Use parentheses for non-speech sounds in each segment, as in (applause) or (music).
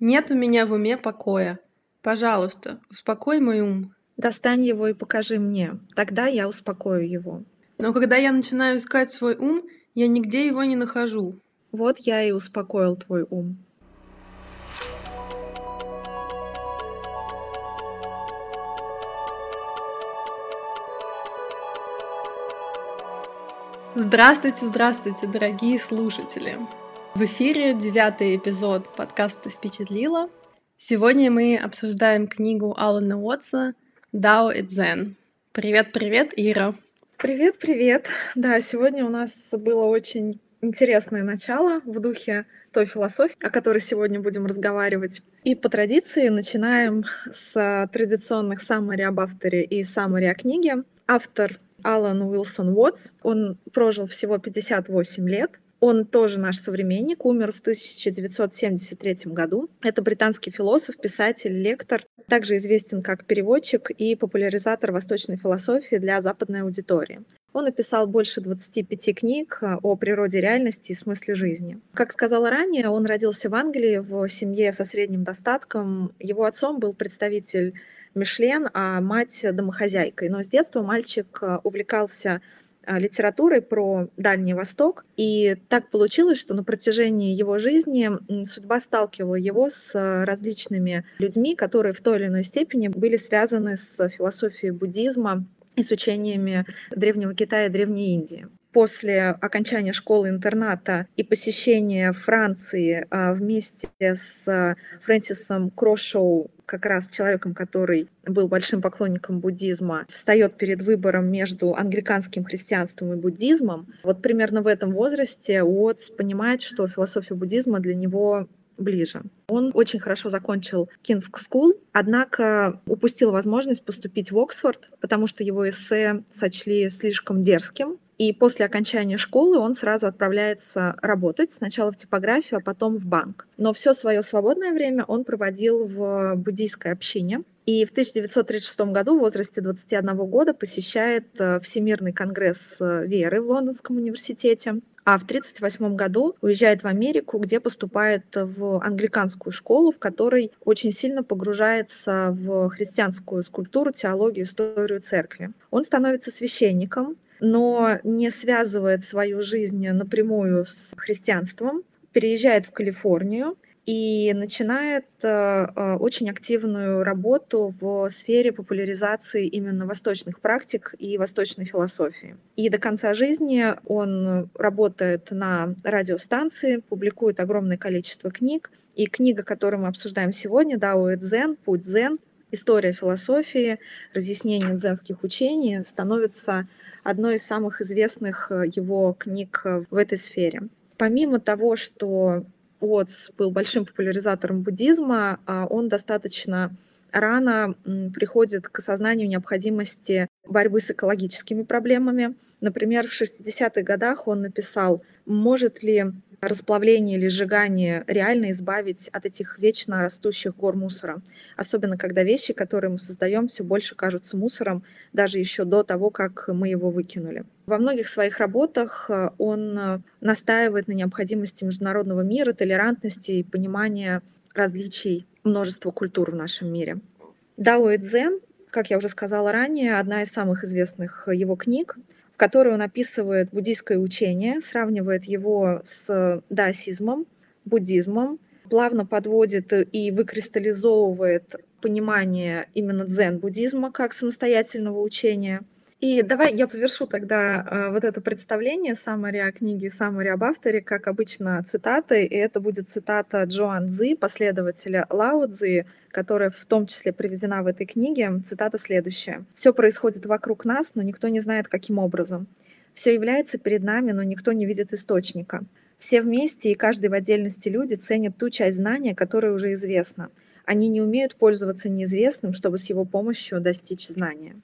Нет у меня в уме покоя. Пожалуйста, успокой мой ум. Достань его и покажи мне. Тогда я успокою его. Но когда я начинаю искать свой ум, я нигде его не нахожу. Вот я и успокоил твой ум. Здравствуйте, здравствуйте, дорогие слушатели! В эфире девятый эпизод подкаста «Впечатлило». Сегодня мы обсуждаем книгу Алана Уотса «Дао и Дзен». Привет-привет, Ира! Привет-привет! Да, сегодня у нас было очень интересное начало в духе той философии, о которой сегодня будем разговаривать. И по традиции начинаем с традиционных саммари об авторе и саммари о книге. Автор Алан Уилсон Уотс. Он прожил всего 58 лет. Он тоже наш современник, умер в 1973 году. Это британский философ, писатель, лектор, также известен как переводчик и популяризатор восточной философии для западной аудитории. Он написал больше 25 книг о природе реальности и смысле жизни. Как сказала ранее, он родился в Англии в семье со средним достатком. Его отцом был представитель Мишлен, а мать домохозяйкой. Но с детства мальчик увлекался а, литературой про Дальний Восток. И так получилось, что на протяжении его жизни судьба сталкивала его с различными людьми, которые в той или иной степени были связаны с философией буддизма с учениями Древнего Китая и Древней Индии после окончания школы-интерната и посещения Франции а, вместе с Фрэнсисом Крошоу, как раз человеком, который был большим поклонником буддизма, встает перед выбором между англиканским христианством и буддизмом. Вот примерно в этом возрасте Уотс понимает, что философия буддизма для него ближе. Он очень хорошо закончил King's School, однако упустил возможность поступить в Оксфорд, потому что его эссе сочли слишком дерзким, и после окончания школы он сразу отправляется работать, сначала в типографию, а потом в банк. Но все свое свободное время он проводил в буддийской общине. И в 1936 году в возрасте 21 года посещает э, Всемирный конгресс э, веры в Лондонском университете. А в 1938 году уезжает в Америку, где поступает в англиканскую школу, в которой очень сильно погружается в христианскую скульптуру, теологию, историю церкви. Он становится священником, но не связывает свою жизнь напрямую с христианством, переезжает в Калифорнию и начинает э, э, очень активную работу в сфере популяризации именно восточных практик и восточной философии. И до конца жизни он работает на радиостанции, публикует огромное количество книг. И книга, которую мы обсуждаем сегодня, Дао и Дзен, Путь Дзен, история философии, разъяснение дзенских учений, становится одной из самых известных э, его книг э, в этой сфере. Помимо того, что Уотс был большим популяризатором буддизма, а, он достаточно рано приходит к осознанию необходимости борьбы с экологическими проблемами. Например, в 60-х годах он написал, может ли расплавление или сжигание реально избавить от этих вечно растущих гор мусора. Особенно когда вещи, которые мы создаем, все больше кажутся мусором, даже еще до того, как мы его выкинули. Во многих своих работах э, он э, настаивает на необходимости международного мира, толерантности и понимания различий множества культур в нашем мире. Дао и Цзэн, как я уже сказала ранее, одна из самых известных его книг в которой он описывает буддийское учение, сравнивает его с даосизмом, буддизмом, плавно подводит и выкристаллизовывает понимание именно дзен-буддизма как самостоятельного учения – и давай я завершу тогда э, вот это представление саммари о книге, саммари об авторе, как обычно, цитатой. И это будет цитата Джоан Цзи, последователя Лао Цзи, которая в том числе приведена в этой книге. Цитата следующая. «Все происходит вокруг нас, но никто не знает, каким образом. Все является перед нами, но никто не видит источника. Все вместе и каждый в отдельности люди ценят ту часть знания, которая уже известна. Они не умеют пользоваться неизвестным, чтобы с его помощью достичь знания».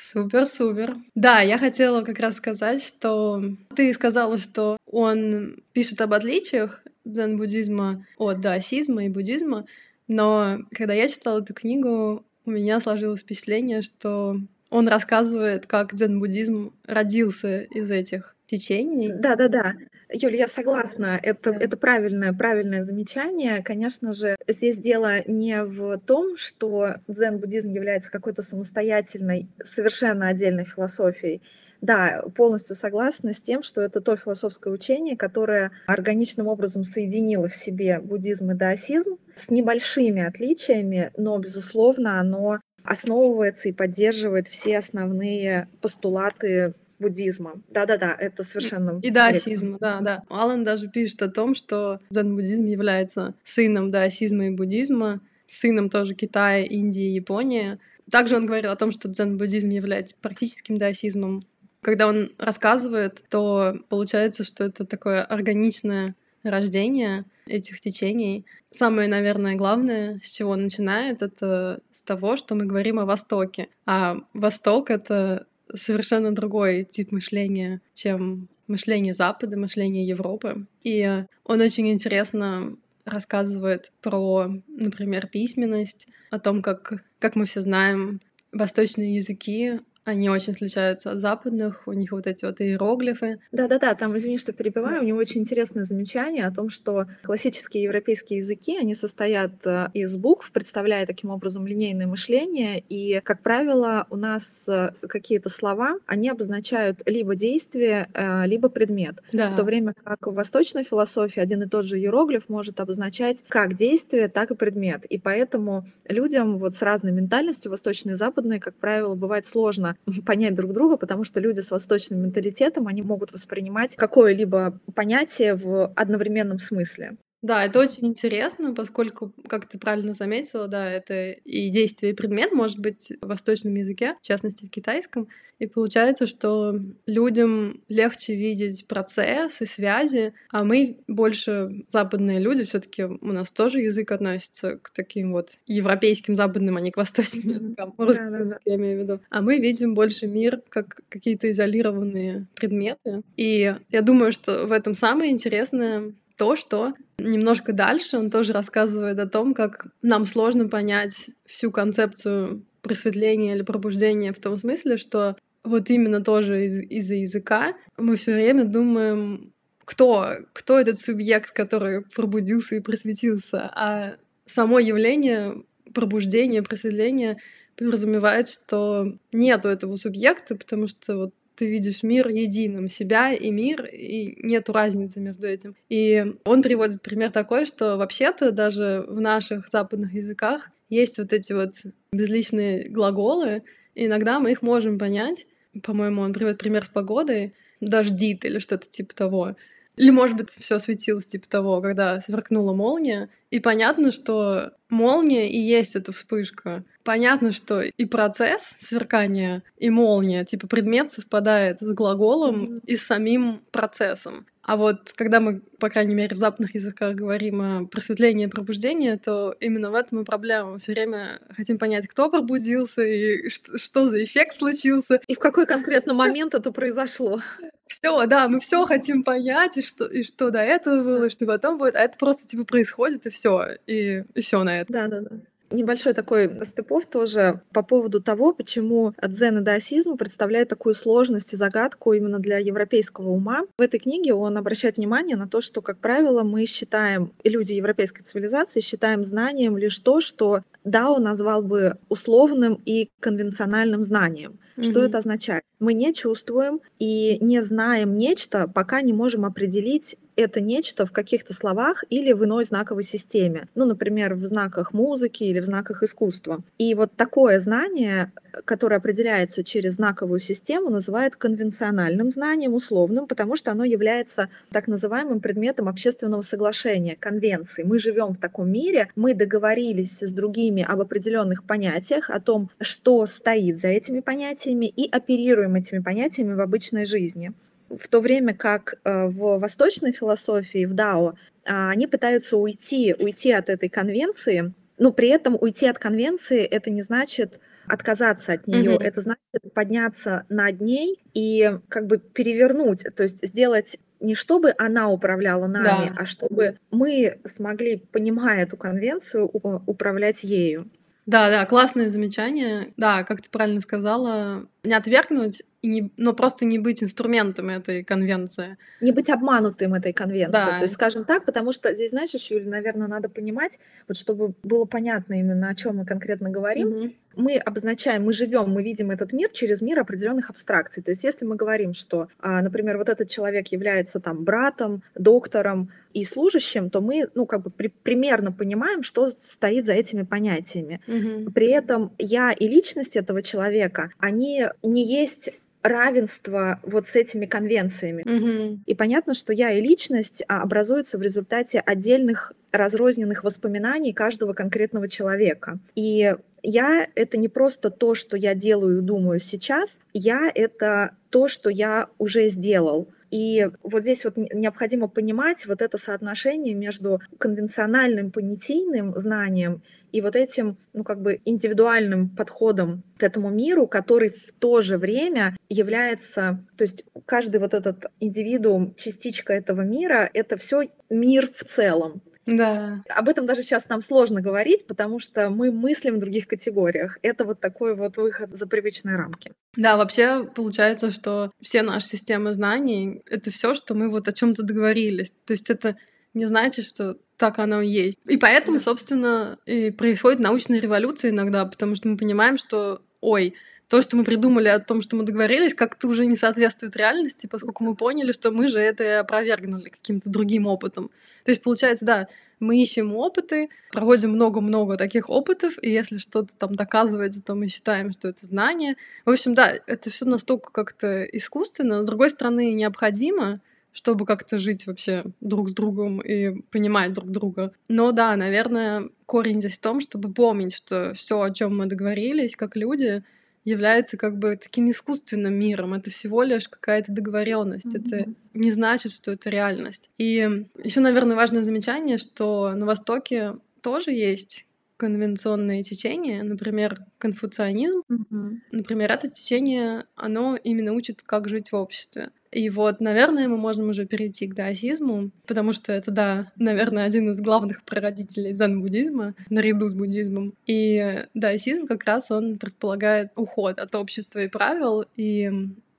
Супер, супер. Да, я хотела как раз сказать, что ты сказала, что он пишет об отличиях дзен-буддизма от даосизма и буддизма, но когда я читала эту книгу, у меня сложилось впечатление, что он рассказывает, как дзен-буддизм родился из этих течений. Да, да, да. Юль, я согласна. Это, это правильное, правильное замечание. Конечно же, здесь дело не в том, что дзен-буддизм является какой-то самостоятельной, совершенно отдельной философией. Да, полностью согласна с тем, что это то философское учение, которое органичным образом соединило в себе буддизм и даосизм с небольшими отличиями, но, безусловно, оно основывается и поддерживает все основные постулаты буддизма. Да-да-да, это совершенно... И даосизма, да, да. Алан даже пишет о том, что дзен-буддизм является сыном даосизма и буддизма, сыном тоже Китая, Индии, Японии. Также он говорил о том, что дзен-буддизм является практическим даосизмом. Когда он рассказывает, то получается, что это такое органичное рождение этих течений. Самое, наверное, главное, с чего начинает, это с того, что мы говорим о Востоке. А Восток — это совершенно другой тип мышления, чем мышление Запада, мышление Европы. И он очень интересно рассказывает про, например, письменность, о том, как, как мы все знаем, восточные языки они очень отличаются от западных, у них вот эти вот иероглифы. Да-да-да, там, извини, что перебиваю, у него очень интересное замечание о том, что классические европейские языки, они состоят э, из букв, представляя таким образом линейное мышление, и, как правило, у нас э, какие-то слова, они обозначают либо действие, э, либо предмет. Да. В то время как в восточной философии один и тот же иероглиф может обозначать как действие, так и предмет. И поэтому людям вот с разной ментальностью, восточной и западной, как правило, бывает сложно (laughs) понять друг друга, потому что люди с восточным менталитетом, они могут воспринимать какое-либо понятие в одновременном смысле. Да, это очень интересно, поскольку, как ты правильно заметила, да, это и действие, и предмет может быть в восточном языке, в частности в китайском. И получается, что людям легче видеть процесс и связи, а мы больше западные люди, все таки у нас тоже язык относится к таким вот европейским западным, а не к восточным языкам, русским языкам, я имею в виду. А мы видим больше мир как какие-то изолированные предметы. И я думаю, что в этом самое интересное то, что немножко дальше он тоже рассказывает о том, как нам сложно понять всю концепцию просветления или пробуждения в том смысле, что вот именно тоже из- из-за языка мы все время думаем, кто, кто этот субъект, который пробудился и просветился, а само явление пробуждения, просветления подразумевает, что нету этого субъекта, потому что вот ты видишь мир единым, себя и мир, и нету разницы между этим. И он приводит пример такой, что вообще-то даже в наших западных языках есть вот эти вот безличные глаголы, и иногда мы их можем понять. По-моему, он приводит пример с погодой, дождит или что-то типа того. Или, может быть, все светилось типа того, когда сверкнула молния. И понятно, что молния и есть эта вспышка. Понятно, что и процесс сверкания, и молния, типа предмет совпадает с глаголом mm-hmm. и с самим процессом. А вот когда мы, по крайней мере, в западных языках говорим о просветлении и пробуждении, то именно в этом и проблема. Мы все время хотим понять, кто пробудился и что, что за эффект случился. И в какой конкретно момент это произошло. Все, да, мы все хотим понять, и что, и что до этого было, и что потом будет, а это просто типа происходит, и все, и, и все на это. Да, да, да небольшой такой степов тоже по поводу того, почему дзен и даосизм представляют такую сложность и загадку именно для европейского ума. В этой книге он обращает внимание на то, что, как правило, мы считаем, и люди европейской цивилизации считаем знанием лишь то, что Дао назвал бы условным и конвенциональным знанием. Mm-hmm. Что это означает? Мы не чувствуем и не знаем нечто, пока не можем определить это нечто в каких-то словах или в иной знаковой системе. Ну, например, в знаках музыки или в знаках искусства. И вот такое знание, которое определяется через знаковую систему, называют конвенциональным знанием, условным, потому что оно является так называемым предметом общественного соглашения, конвенции. Мы живем в таком мире, мы договорились с другими об определенных понятиях, о том, что стоит за этими понятиями, и оперируем этими понятиями в обычной жизни в то время как э, в восточной философии, в Дао, а, они пытаются уйти, уйти от этой конвенции, но при этом уйти от конвенции это не значит отказаться от нее, mm-hmm. это значит подняться над ней и как бы перевернуть, то есть сделать не чтобы она управляла нами, да. а чтобы мы смогли, понимая эту конвенцию, управлять ею. Да, да, классное замечание. Да, как ты правильно сказала, не отвергнуть, и не, но просто не быть инструментом этой конвенции. Не быть обманутым этой конвенции. Да. То есть, скажем так, потому что здесь, знаешь, еще, Юля, наверное, надо понимать, вот чтобы было понятно именно, о чем мы конкретно говорим. Угу. Мы обозначаем, мы живем, мы видим этот мир через мир определенных абстракций. То есть, если мы говорим, что, а, например, вот этот человек является там братом, доктором и служащим, то мы, ну, как бы при, примерно понимаем, что стоит за этими понятиями. Угу. При этом я и личность этого человека, они не есть равенство вот с этими конвенциями. Mm-hmm. И понятно, что я и личность а, образуются в результате отдельных разрозненных воспоминаний каждого конкретного человека. И я — это не просто то, что я делаю и думаю сейчас, я — это то, что я уже сделал. И вот здесь вот необходимо понимать вот это соотношение между конвенциональным понятийным знанием и вот этим, ну, как бы индивидуальным подходом к этому миру, который в то же время является, то есть каждый вот этот индивидуум, частичка этого мира, это все мир в целом. Да. Об этом даже сейчас нам сложно говорить, потому что мы мыслим в других категориях. Это вот такой вот выход за привычные рамки. Да, вообще получается, что все наши системы знаний — это все, что мы вот о чем то договорились. То есть это не значит, что так оно и есть. И поэтому, собственно, и происходит научная революция иногда, потому что мы понимаем, что, ой, то, что мы придумали о том, что мы договорились, как-то уже не соответствует реальности, поскольку мы поняли, что мы же это опровергнули каким-то другим опытом. То есть, получается, да, мы ищем опыты, проводим много-много таких опытов, и если что-то там доказывается, то мы считаем, что это знание. В общем, да, это все настолько как-то искусственно, с другой стороны, необходимо, чтобы как-то жить вообще друг с другом и понимать друг друга. Но да, наверное, корень здесь в том, чтобы помнить, что все, о чем мы договорились, как люди, является как бы таким искусственным миром. Это всего лишь какая-то договоренность. Mm-hmm. Это не значит, что это реальность. И еще, наверное, важное замечание, что на Востоке тоже есть конвенционные течения, например, конфуцианизм. Mm-hmm. Например, это течение, оно именно учит, как жить в обществе. И вот, наверное, мы можем уже перейти к даосизму, потому что это, да, наверное, один из главных прародителей дзен-буддизма, наряду с буддизмом. И даосизм как раз он предполагает уход от общества и правил и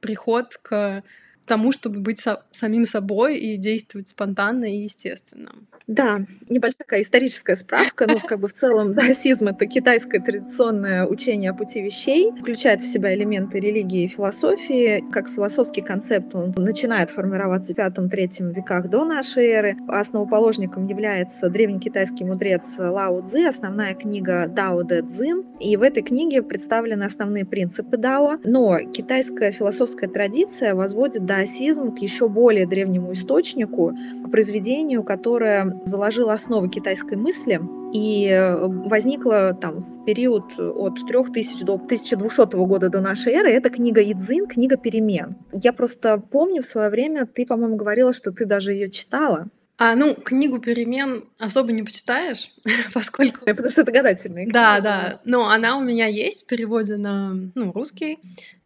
приход к тому, чтобы быть со самим собой и действовать спонтанно и естественно. Да, небольшая такая историческая справка, но как бы в целом даосизм — это китайское традиционное учение о пути вещей, включает в себя элементы религии и философии. Как философский концепт он начинает формироваться в V-III веках до нашей эры. Основоположником является древний китайский мудрец Лао Цзи, основная книга Дао Дэ Цзин. И в этой книге представлены основные принципы Дао. Но китайская философская традиция возводит даосизм к еще более древнему источнику, к произведению, которое заложило основы китайской мысли и э, возникла там в период от 3000 до 1200 года до нашей эры. Это книга Идзин, книга перемен. Я просто помню в свое время, ты, по-моему, говорила, что ты даже ее читала. А, ну, книгу перемен особо не почитаешь, (laughs) поскольку... Потому что это гадательная книга. Да, да. Но она у меня есть в переводе на ну, русский.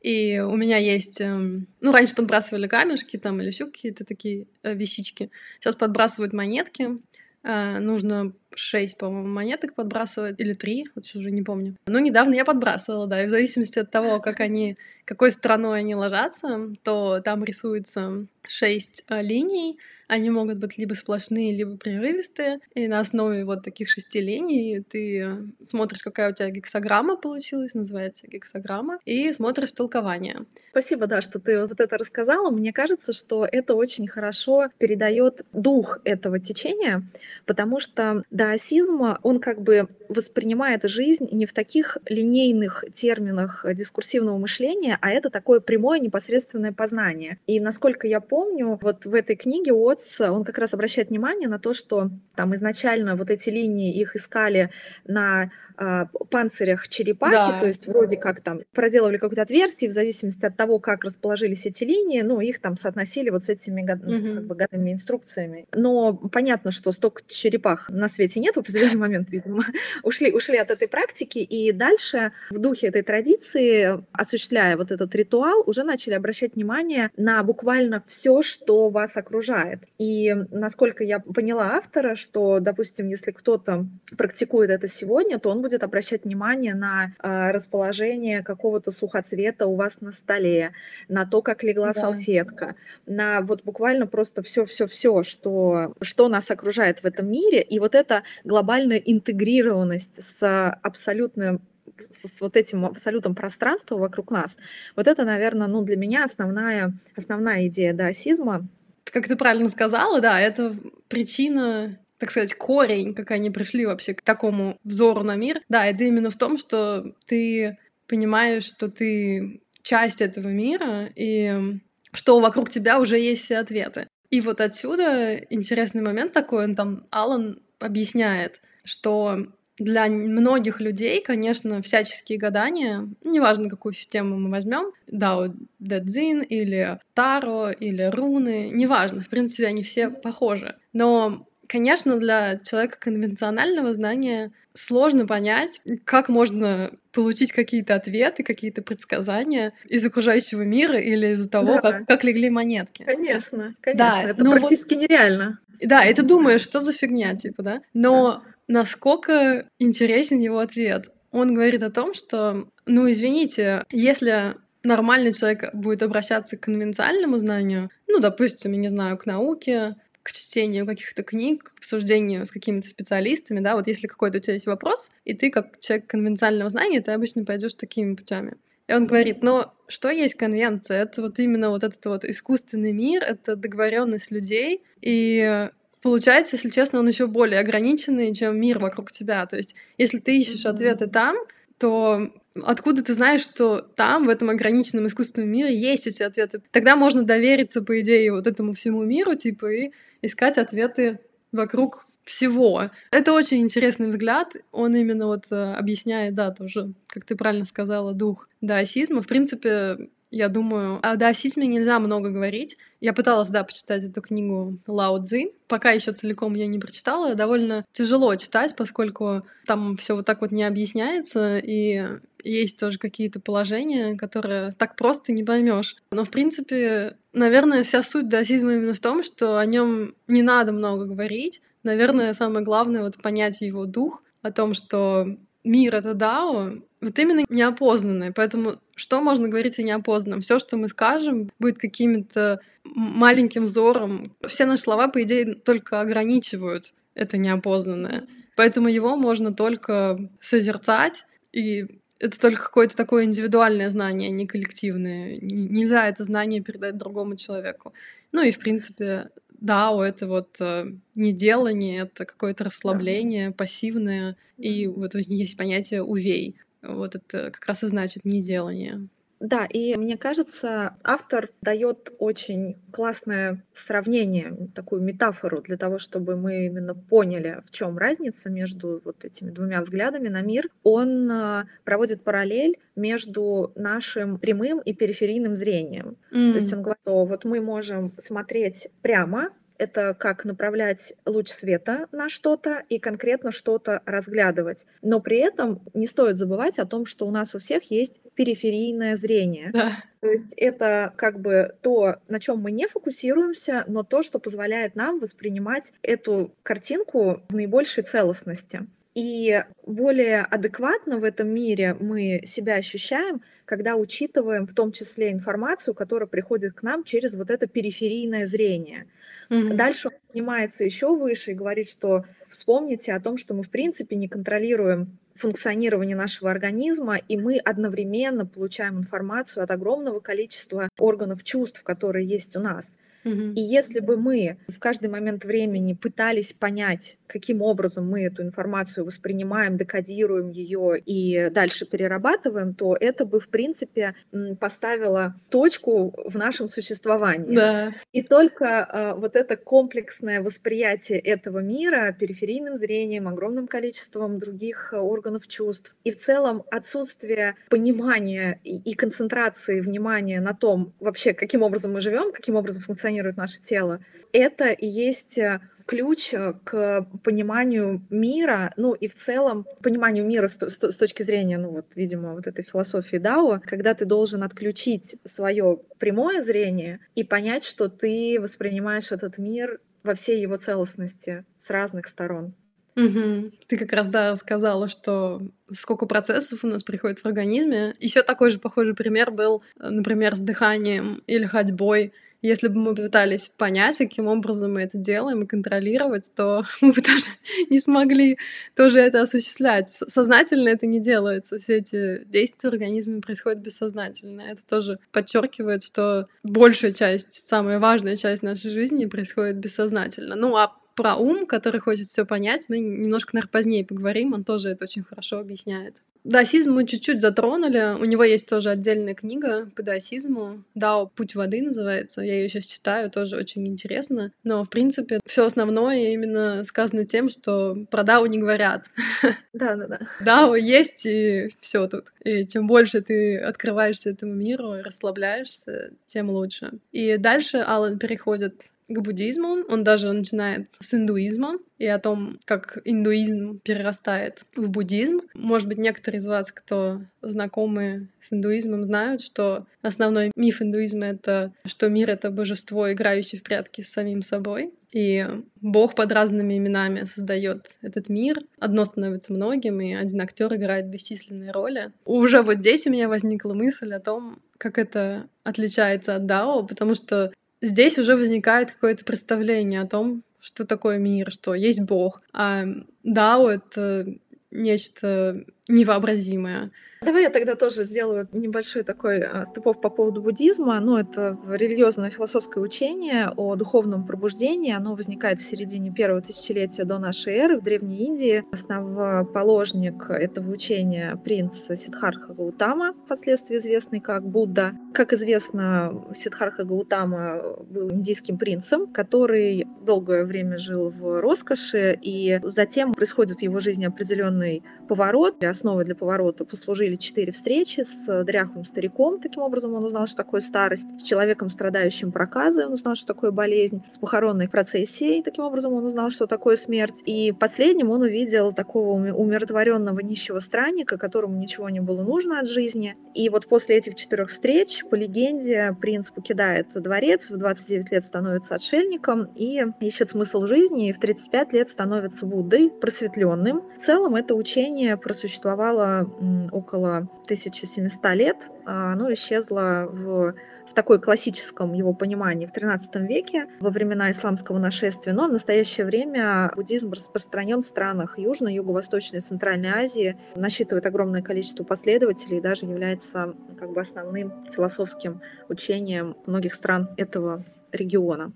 И у меня есть... Эм, ну, раньше подбрасывали камешки там или еще какие-то такие э, вещички. Сейчас подбрасывают монетки. Э, нужно 6, по-моему, монеток подбрасывать, или 3, вот сейчас уже не помню. Но недавно я подбрасывала, да, и в зависимости от того, как они, какой стороной они ложатся, то там рисуется 6 э, линий, они могут быть либо сплошные, либо прерывистые. И на основе вот таких шести линий ты смотришь, какая у тебя гексограмма получилась, называется гексограмма, и смотришь толкование. Спасибо, да, что ты вот это рассказала. Мне кажется, что это очень хорошо передает дух этого течения, потому что даосизм, он как бы воспринимает жизнь не в таких линейных терминах дискурсивного мышления, а это такое прямое непосредственное познание. И насколько я помню, вот в этой книге от Уотс, он как раз обращает внимание на то, что там изначально вот эти линии их искали на э, панцирях черепахи, да. то есть вроде как там проделывали какое-то отверстие, в зависимости от того, как расположились эти линии, ну, их там соотносили вот с этими угу. как бы, годными инструкциями. Но понятно, что столько черепах на свете нет в определенный момент, видимо, (laughs) ушли, ушли от этой практики, и дальше в духе этой традиции, осуществляя вот этот ритуал, уже начали обращать внимание на буквально все, что вас окружает. И насколько я поняла автора, что, допустим, если кто-то практикует это сегодня, то он будет обращать внимание на э, расположение какого-то сухоцвета у вас на столе, на то, как легла да. салфетка, на вот буквально просто все-все-все, что, что нас окружает в этом мире. И вот эта глобальная интегрированность с абсолютным с вот этим абсолютом пространства вокруг нас, вот это, наверное, ну, для меня основная, основная идея даосизма. Как ты правильно сказала, да, это причина так сказать, корень, как они пришли вообще к такому взору на мир, да, это именно в том, что ты понимаешь, что ты часть этого мира, и что вокруг тебя уже есть все ответы. И вот отсюда интересный момент такой, он там, Алан объясняет, что для многих людей, конечно, всяческие гадания, неважно, какую систему мы возьмем, Дао Дэдзин или Таро или руны, неважно, в принципе, они все похожи. Но, конечно, для человека конвенционального знания сложно понять, как можно получить какие-то ответы, какие-то предсказания из окружающего мира или из-за того, да. как, как легли монетки. Конечно, конечно, да, это практически вот... нереально. Да, и ты думаешь, что за фигня, типа, да? Но да насколько интересен его ответ. Он говорит о том, что, ну, извините, если нормальный человек будет обращаться к конвенциальному знанию, ну, допустим, я не знаю, к науке, к чтению каких-то книг, к обсуждению с какими-то специалистами, да, вот если какой-то у тебя есть вопрос, и ты как человек конвенциального знания, ты обычно пойдешь такими путями. И он говорит, но что есть конвенция? Это вот именно вот этот вот искусственный мир, это договоренность людей, и получается, если честно, он еще более ограниченный, чем мир вокруг тебя. То есть, если ты ищешь mm-hmm. ответы там, то откуда ты знаешь, что там, в этом ограниченном искусственном мире, есть эти ответы? Тогда можно довериться, по идее, вот этому всему миру, типа, и искать ответы вокруг всего. Это очень интересный взгляд. Он именно вот э, объясняет, да, тоже, как ты правильно сказала, дух даосизма. В принципе, я думаю, о даосизме нельзя много говорить. Я пыталась, да, почитать эту книгу Лао Цзи. Пока еще целиком я не прочитала. Довольно тяжело читать, поскольку там все вот так вот не объясняется, и есть тоже какие-то положения, которые так просто не поймешь. Но, в принципе, наверное, вся суть даосизма именно в том, что о нем не надо много говорить. Наверное, самое главное вот понять его дух, о том, что мир — это дао, вот именно неопознанное. Поэтому что можно говорить о неопознанном? Все, что мы скажем, будет каким-то маленьким взором. Все наши слова, по идее, только ограничивают это неопознанное. Поэтому его можно только созерцать, и это только какое-то такое индивидуальное знание, а не коллективное. Нельзя это знание передать другому человеку. Ну и, в принципе, дао — это вот э, неделание, это какое-то расслабление, да. пассивное, и вот есть понятие увей. Вот это как раз и значит неделание. Да, и мне кажется, автор дает очень классное сравнение, такую метафору для того, чтобы мы именно поняли, в чем разница между вот этими двумя взглядами на мир. Он э, проводит параллель между нашим прямым и периферийным зрением. Mm. То есть он говорит, что вот мы можем смотреть прямо это как направлять луч света на что-то и конкретно что-то разглядывать. Но при этом не стоит забывать о том, что у нас у всех есть периферийное зрение. Да. То есть это как бы то, на чем мы не фокусируемся, но то, что позволяет нам воспринимать эту картинку в наибольшей целостности. И более адекватно в этом мире мы себя ощущаем, когда учитываем в том числе информацию, которая приходит к нам через вот это периферийное зрение. Mm-hmm. Дальше он поднимается еще выше и говорит, что вспомните о том, что мы в принципе не контролируем функционирование нашего организма, и мы одновременно получаем информацию от огромного количества органов чувств, которые есть у нас. И если бы мы в каждый момент времени пытались понять, каким образом мы эту информацию воспринимаем, декодируем ее и дальше перерабатываем, то это бы, в принципе, поставило точку в нашем существовании. Да. И только э, вот это комплексное восприятие этого мира периферийным зрением, огромным количеством других органов чувств и в целом отсутствие понимания и концентрации внимания на том вообще, каким образом мы живем, каким образом функционируем функционирует наше тело. Это и есть э, ключ э, к пониманию мира, ну и в целом пониманию мира с, с, с точки зрения, ну вот, видимо, вот этой философии Дао, когда ты должен отключить свое прямое зрение и понять, что ты воспринимаешь этот мир во всей его целостности с разных сторон. Угу. Ты как раз, да, рассказала, что сколько процессов у нас приходит в организме. Еще такой же похожий пример был, например, с дыханием или ходьбой. Если бы мы пытались понять, каким образом мы это делаем и контролировать, то (laughs) мы бы даже не смогли тоже это осуществлять. Сознательно это не делается. Все эти действия в организме происходят бессознательно. Это тоже подчеркивает, что большая часть, самая важная часть нашей жизни происходит бессознательно. Ну а про ум, который хочет все понять, мы немножко, наверное, позднее поговорим. Он тоже это очень хорошо объясняет. Даосизм мы чуть-чуть затронули. У него есть тоже отдельная книга по даосизму. Дао «Путь воды» называется. Я ее сейчас читаю, тоже очень интересно. Но, в принципе, все основное именно сказано тем, что про Дао не говорят. (laughs) Да, да, да. Дао есть, и все тут. И чем больше ты открываешься этому миру и расслабляешься, тем лучше. И дальше Алан переходит к буддизму. Он даже начинает с индуизма и о том, как индуизм перерастает в буддизм. Может быть, некоторые из вас, кто знакомы с индуизмом, знают, что основной миф индуизма — это что мир — это божество, играющее в прятки с самим собой. И Бог под разными именами создает этот мир. Одно становится многим, и один актер играет бесчисленные роли. Уже вот здесь у меня возникла мысль о том, как это отличается от Дао, потому что здесь уже возникает какое-то представление о том, что такое мир, что есть Бог. А Дао — это нечто невообразимое. Давай я тогда тоже сделаю небольшой такой а, ступов по поводу буддизма. Ну, это религиозное философское учение о духовном пробуждении. Оно возникает в середине первого тысячелетия до нашей эры в Древней Индии. Основоположник этого учения принц Сиддхартха Гаутама, впоследствии известный как Будда. Как известно, Сиддхартха Гаутама был индийским принцем, который долгое время жил в роскоши, и затем происходит в его жизни определенный поворот. Основой для поворота послужили были четыре встречи с дряхлым стариком, таким образом он узнал, что такое старость, с человеком, страдающим проказой, он узнал, что такое болезнь, с похоронной процессией, таким образом он узнал, что такое смерть. И последним он увидел такого умиротворенного нищего странника, которому ничего не было нужно от жизни. И вот после этих четырех встреч, по легенде, принц покидает дворец, в 29 лет становится отшельником и ищет смысл жизни, и в 35 лет становится Буддой, просветленным. В целом это учение просуществовало около около 1700 лет, а оно исчезло в, в такой классическом его понимании в XIII веке, во времена исламского нашествия, но в настоящее время буддизм распространен в странах Южной, Юго-Восточной и Центральной Азии, насчитывает огромное количество последователей и даже является как бы основным философским учением многих стран этого региона.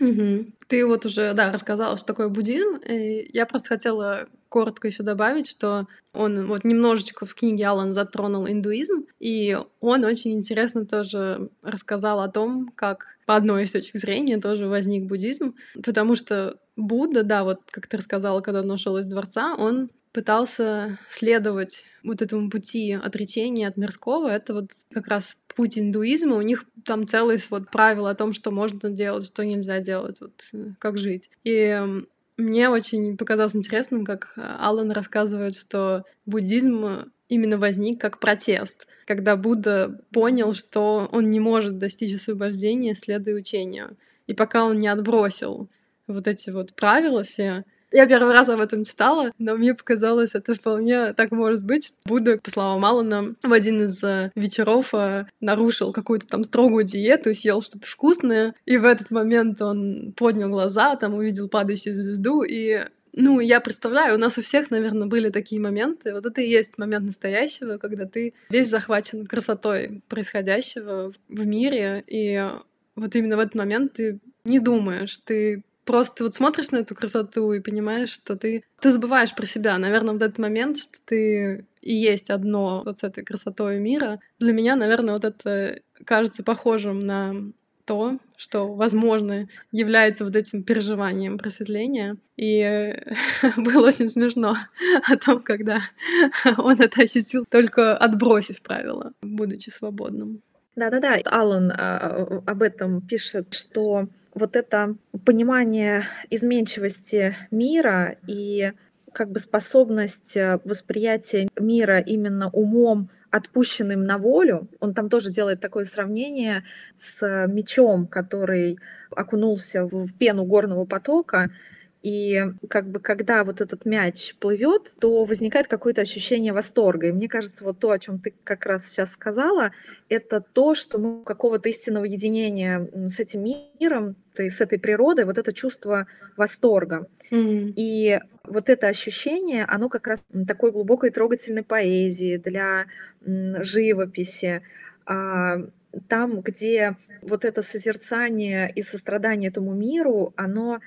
Угу. Ты вот уже, да, рассказала, что такое буддизм. И я просто хотела коротко еще добавить, что он вот немножечко в книге Алан затронул индуизм, и он очень интересно тоже рассказал о том, как по одной из точек зрения тоже возник буддизм, потому что Будда, да, вот как ты рассказала, когда он ушел из дворца, он пытался следовать вот этому пути отречения от мирского. Это вот как раз путь индуизма. У них там целый вот правила о том, что можно делать, что нельзя делать, вот как жить. И мне очень показалось интересным, как э, Аллан рассказывает, что буддизм именно возник как протест, когда Будда понял, что он не может достичь освобождения, следуя учению. И пока он не отбросил вот эти вот правила все, я первый раз об этом читала, но мне показалось, это вполне так может быть. Будда, по словам Алана, в один из э, вечеров э, нарушил какую-то там строгую диету, съел что-то вкусное, и в этот момент он поднял глаза, там увидел падающую звезду, и ну, я представляю, у нас у всех, наверное, были такие моменты. Вот это и есть момент настоящего, когда ты весь захвачен красотой происходящего в мире, и вот именно в этот момент ты не думаешь, ты просто вот смотришь на эту красоту и понимаешь, что ты, ты забываешь про себя. Наверное, в этот момент, что ты и есть одно вот с этой красотой мира. Для меня, наверное, вот это кажется похожим на то, что, возможно, является вот этим переживанием просветления. И (laughs) было очень смешно о том, когда он это ощутил, только отбросив правила, будучи свободным. Да-да-да, Алан а, об этом пишет, что вот это понимание изменчивости мира и как бы способность э, восприятия мира именно умом, отпущенным на волю. Он там тоже делает такое сравнение с мечом, который окунулся в пену горного потока, И как бы когда вот этот мяч плывет, то возникает какое-то ощущение восторга. И мне кажется, вот то, о чем ты как раз сейчас сказала, это то, что мы какого-то истинного единения с этим миром, с этой природой, вот это чувство восторга. Mm-hmm. И вот это ощущение, оно как раз такой глубокой трогательной поэзии, для живописи, а, там, где вот это созерцание и сострадание этому миру, оно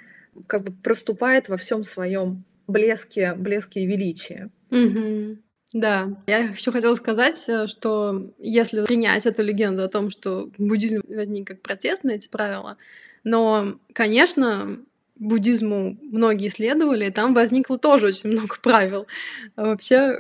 как бы проступает во всем своем блеске, блеске и величии. Угу. Да, я еще хотела сказать, э, что если принять эту легенду о том, что буддизм возник как протест на эти правила, но, конечно, буддизму многие исследовали, и там возникло тоже очень много правил. А вообще,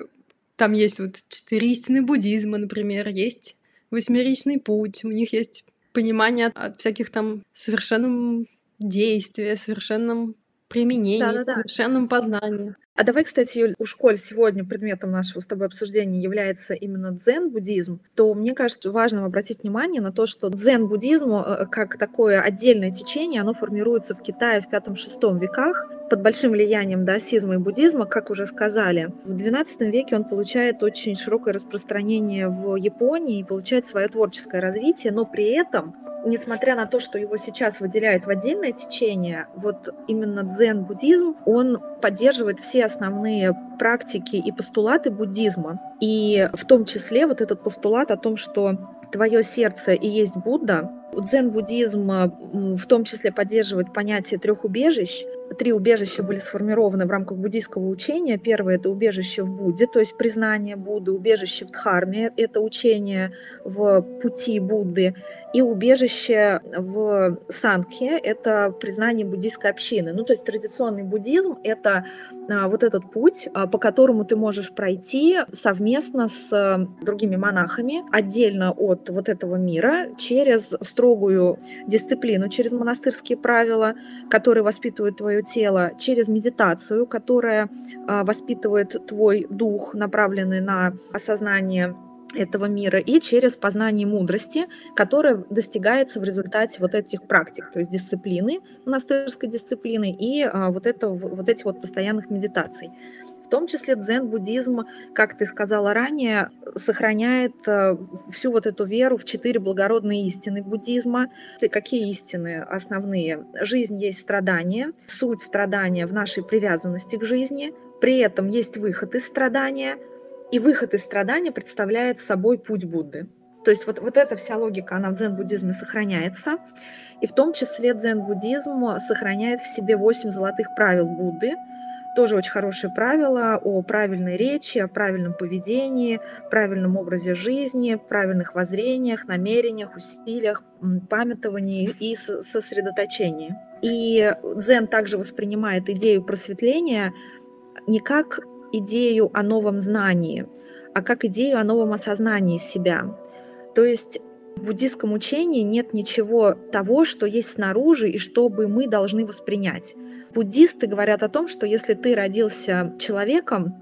там есть вот четыре истины буддизма, например, есть восьмеричный путь, у них есть понимание от всяких там совершенном действии, совершенном применении, Да-да-да. совершенном познании. А давай, кстати, Юль, у школь сегодня предметом нашего с тобой обсуждения является именно дзен-буддизм, то мне кажется важным обратить внимание на то, что дзен-буддизм э, как такое отдельное течение, оно формируется в Китае в пятом-шестом веках под большим влиянием даосизма и буддизма, как уже сказали. В XII веке он получает очень широкое распространение в Японии и получает свое творческое развитие, но при этом несмотря на то, что его сейчас выделяют в отдельное течение, вот именно дзен-буддизм, он поддерживает все основные практики и постулаты буддизма. И в том числе вот этот постулат о том, что твое сердце и есть Будда, Дзен-буддизм в том числе поддерживает понятие трех убежищ, Три убежища были сформированы в рамках буддийского учения. Первое – это убежище в Будде, то есть признание Будды, убежище в Дхарме – это учение в пути Будды, и убежище в Сангхе – это признание буддийской общины. Ну, то есть традиционный буддизм – это вот этот путь, а, по которому ты можешь пройти совместно с другими монахами, отдельно от вот этого мира, через строгую дисциплину, через монастырские правила, которые воспитывают твое тело через медитацию, которая а, воспитывает твой дух, направленный на осознание этого мира, и через познание мудрости, которое достигается в результате вот этих практик, то есть дисциплины, монастырской дисциплины и а, вот, это, вот этих вот постоянных медитаций том числе дзен-буддизм, как ты сказала ранее, сохраняет э, всю вот эту веру в четыре благородные истины буддизма. И какие истины основные? Жизнь есть страдание, суть страдания в нашей привязанности к жизни, при этом есть выход из страдания, и выход из страдания представляет собой путь Будды. То есть вот, вот эта вся логика, она в дзен-буддизме сохраняется. И в том числе дзен-буддизм сохраняет в себе восемь золотых правил Будды – тоже очень хорошее правило о правильной речи, о правильном поведении, правильном образе жизни, правильных воззрениях, намерениях, усилиях, памятовании и сосредоточении. И дзен также воспринимает идею просветления не как идею о новом знании, а как идею о новом осознании себя. То есть в буддийском учении нет ничего того, что есть снаружи и что бы мы должны воспринять. Буддисты говорят о том, что если ты родился человеком,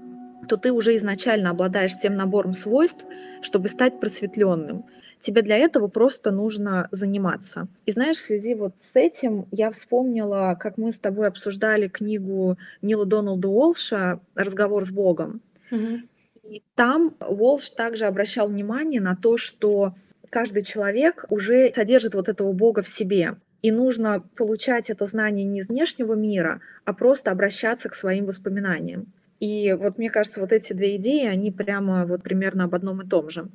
то ты уже изначально обладаешь тем набором свойств, чтобы стать просветленным. Тебе для этого просто нужно заниматься. И знаешь, в связи вот с этим я вспомнила, как мы с тобой обсуждали книгу Нила Доналда Уолша «Разговор с Богом». Угу. И там Уолш также обращал внимание на то, что каждый человек уже содержит вот этого Бога в себе. И нужно получать это знание не из внешнего мира, а просто обращаться к своим воспоминаниям. И вот мне кажется, вот эти две идеи, они прямо вот примерно об одном и том же.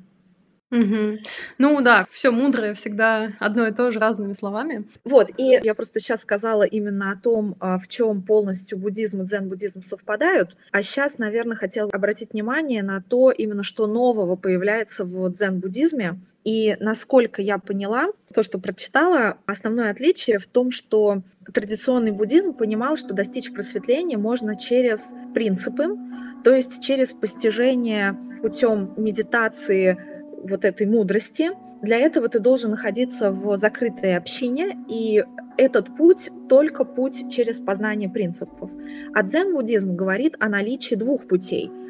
Угу. Ну да, все мудрое всегда одно и то же разными словами. Вот, и я просто сейчас сказала именно о том, а, в чем полностью буддизм и дзен-буддизм совпадают, а сейчас, наверное, хотела обратить внимание на то, именно что нового появляется в дзен-буддизме, и насколько я поняла, то, что прочитала, основное отличие в том, что традиционный буддизм понимал, что достичь просветления можно через принципы, то есть через постижение путем медитации вот этой мудрости. Для этого ты должен находиться в закрытой общине, и этот путь только путь через познание принципов. А дзен-буддизм говорит о наличии двух путей –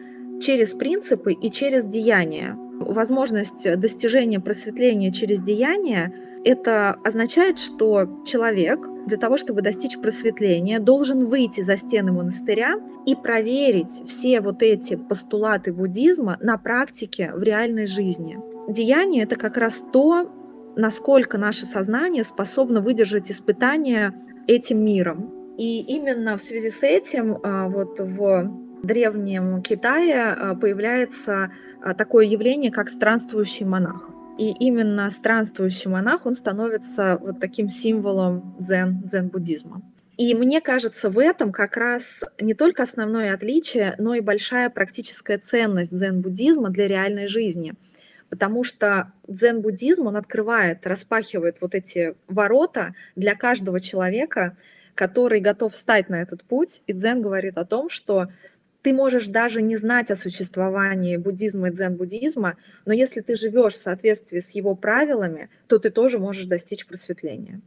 через принципы и через деяния возможность достижения просветления через деяние, это означает, что человек для того, чтобы достичь просветления, должен выйти за стены монастыря и проверить все вот эти постулаты буддизма на практике в реальной жизни. Деяние — это как раз то, насколько наше сознание способно выдержать испытания этим миром. И именно в связи с этим а, вот в древнем Китае а, появляется а, такое явление, как странствующий монах. И именно странствующий монах, он становится вот таким символом дзен, дзен-буддизма. И мне кажется, в этом как раз не только основное отличие, но и большая практическая ценность дзен-буддизма для реальной жизни. Потому что дзен-буддизм, он открывает, распахивает вот эти ворота для каждого человека, который готов встать на этот путь. И дзен говорит о том, что ты можешь даже не знать о существовании буддизма и дзен-буддизма, но если ты живешь в соответствии с его правилами, то ты тоже можешь достичь просветления.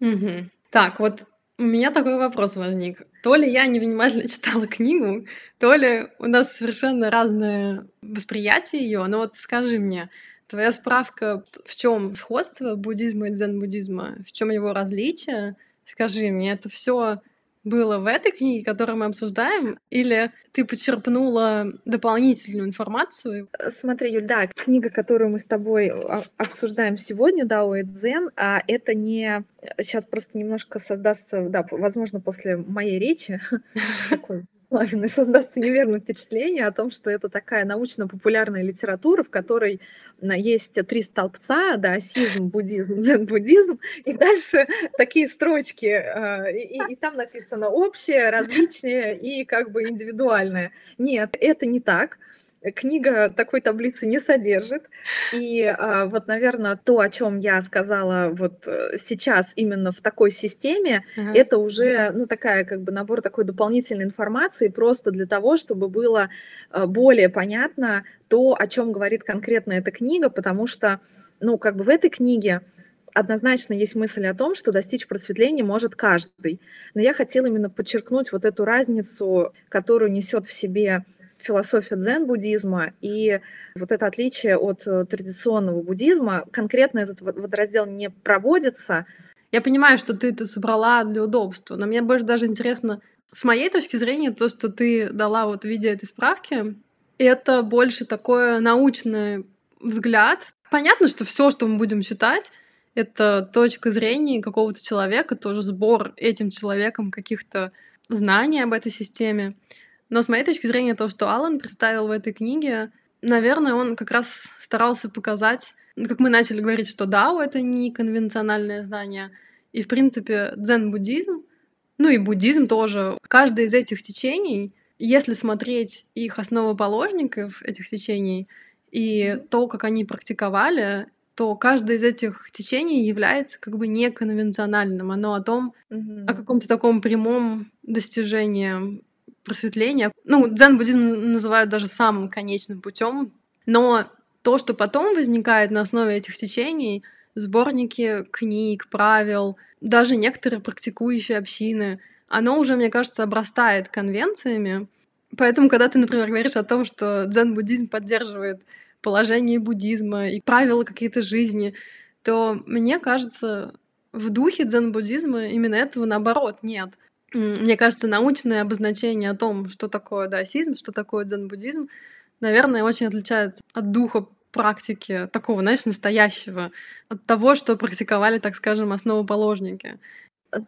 Угу. Так, вот у меня такой вопрос возник. То ли я невнимательно (laughs) читала книгу, то ли у нас совершенно разное восприятие ее. Но вот скажи мне, твоя справка в чем сходство буддизма и дзен-буддизма, в чем его различие? Скажи мне, это все было в этой книге, которую мы обсуждаем, или ты почерпнула дополнительную информацию? Смотри, Юль, да, книга, которую мы с тобой а, обсуждаем сегодня, Дао и Дзен, а это не... Сейчас просто немножко создастся, да, возможно, после моей речи, (laughs) такой Славиной создастся неверное впечатление о том, что это такая научно-популярная литература, в которой есть три столбца, да, сизм, буддизм, дзен-буддизм, и дальше такие строчки, а, и, и там написано общее, различное и как бы индивидуальное. Нет, это не так книга такой таблицы не содержит. И а, вот, наверное, то, о чем я сказала вот э, сейчас именно в такой системе, uh-huh. это уже, ну, такая как бы набор такой дополнительной информации просто для того, чтобы было э, более понятно то, о чем говорит конкретно эта книга, потому что, ну, как бы в этой книге однозначно есть мысль о том, что достичь просветления может каждый. Но я хотела именно подчеркнуть вот эту разницу, которую несет в себе философия дзен-буддизма и вот это отличие от э, традиционного буддизма. Конкретно этот вот раздел не проводится. Я понимаю, что ты это собрала для удобства, но мне больше даже интересно, с моей точки зрения, то, что ты дала вот в виде этой справки, это больше такой научный взгляд. Понятно, что все, что мы будем читать, это точка зрения какого-то человека, тоже сбор этим человеком каких-то знаний об этой системе. Но с моей точки зрения, то, что Алан представил в этой книге, наверное, он как раз старался показать, ну, как мы начали говорить, что дао — это не конвенциональное знание, и, в принципе, дзен-буддизм, ну и буддизм тоже, каждое из этих течений, если смотреть их основоположников, этих течений, и то, как они практиковали, то каждое из этих течений является как бы неконвенциональным. Оно о том, mm-hmm. о каком-то таком прямом достижении просветления. Ну, дзен-буддизм называют даже самым конечным путем. Но то, что потом возникает на основе этих течений, сборники книг, правил, даже некоторые практикующие общины, оно уже, мне кажется, обрастает конвенциями. Поэтому, когда ты, например, говоришь о том, что дзен-буддизм поддерживает положение буддизма и правила какие-то жизни, то мне кажется, в духе дзен-буддизма именно этого наоборот нет — мне кажется, научное обозначение о том, что такое даосизм, что такое дзен-буддизм, наверное, очень отличается от духа практики такого, знаешь, настоящего, от того, что практиковали, так скажем, основоположники.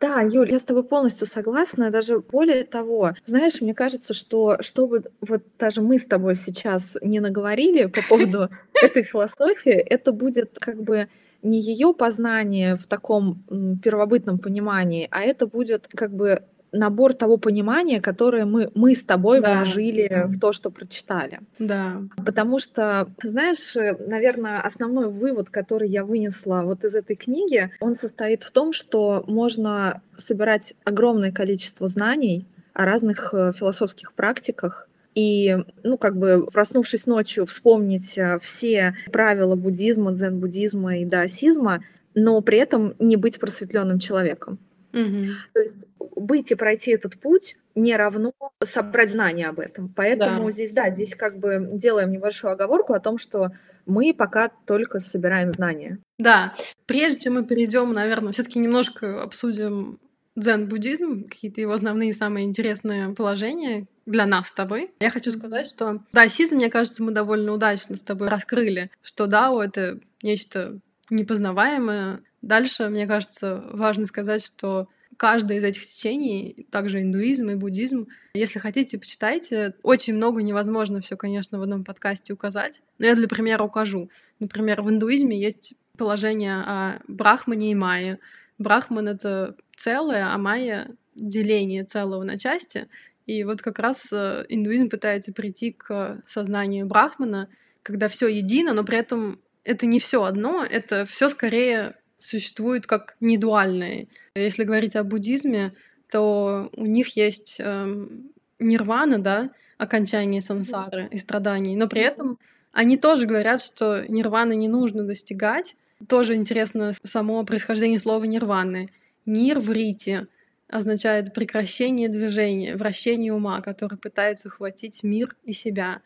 Да, Юль, я с тобой полностью согласна. Даже более того, знаешь, мне кажется, что чтобы вот даже мы с тобой сейчас не наговорили по поводу (laughs) этой философии, это будет как бы не ее познание в таком первобытном понимании, а это будет как бы набор того понимания, которое мы, мы с тобой да. вложили в то, что прочитали. Да. Потому что, знаешь, наверное, основной вывод, который я вынесла вот из этой книги, он состоит в том, что можно собирать огромное количество знаний о разных э, философских практиках, и, ну, как бы, проснувшись ночью, вспомнить э, все правила буддизма, дзен-буддизма и даосизма, но при этом не быть просветленным человеком. Угу. То есть быть и пройти этот путь не равно собрать знания об этом. Поэтому да. здесь, да, здесь как бы делаем небольшую оговорку о том, что мы пока только собираем знания. Да, прежде чем мы перейдем, наверное, все-таки немножко обсудим дзен-буддизм, какие-то его основные самые интересные положения для нас с тобой. Я хочу сказать, что даосизм, мне кажется, мы довольно удачно с тобой раскрыли, что дао — это нечто непознаваемое. Дальше, мне кажется, важно сказать, что каждое из этих течений, также индуизм и буддизм, если хотите, почитайте. Очень много невозможно все, конечно, в одном подкасте указать. Но я для примера укажу. Например, в индуизме есть положение о брахмане и майе. Брахман — это целое, а майя — деление целого на части. И вот как раз э, индуизм пытается прийти к сознанию брахмана, когда все едино, но при этом это не все одно, это все скорее существует как недуальное. Если говорить о буддизме, то у них есть эм, нирвана, да, окончание сансары и страданий, но при этом они тоже говорят, что нирваны не нужно достигать. Тоже интересно само происхождение слова нирваны. Нир в рите означает прекращение движения, вращение ума, который пытается ухватить мир и себя.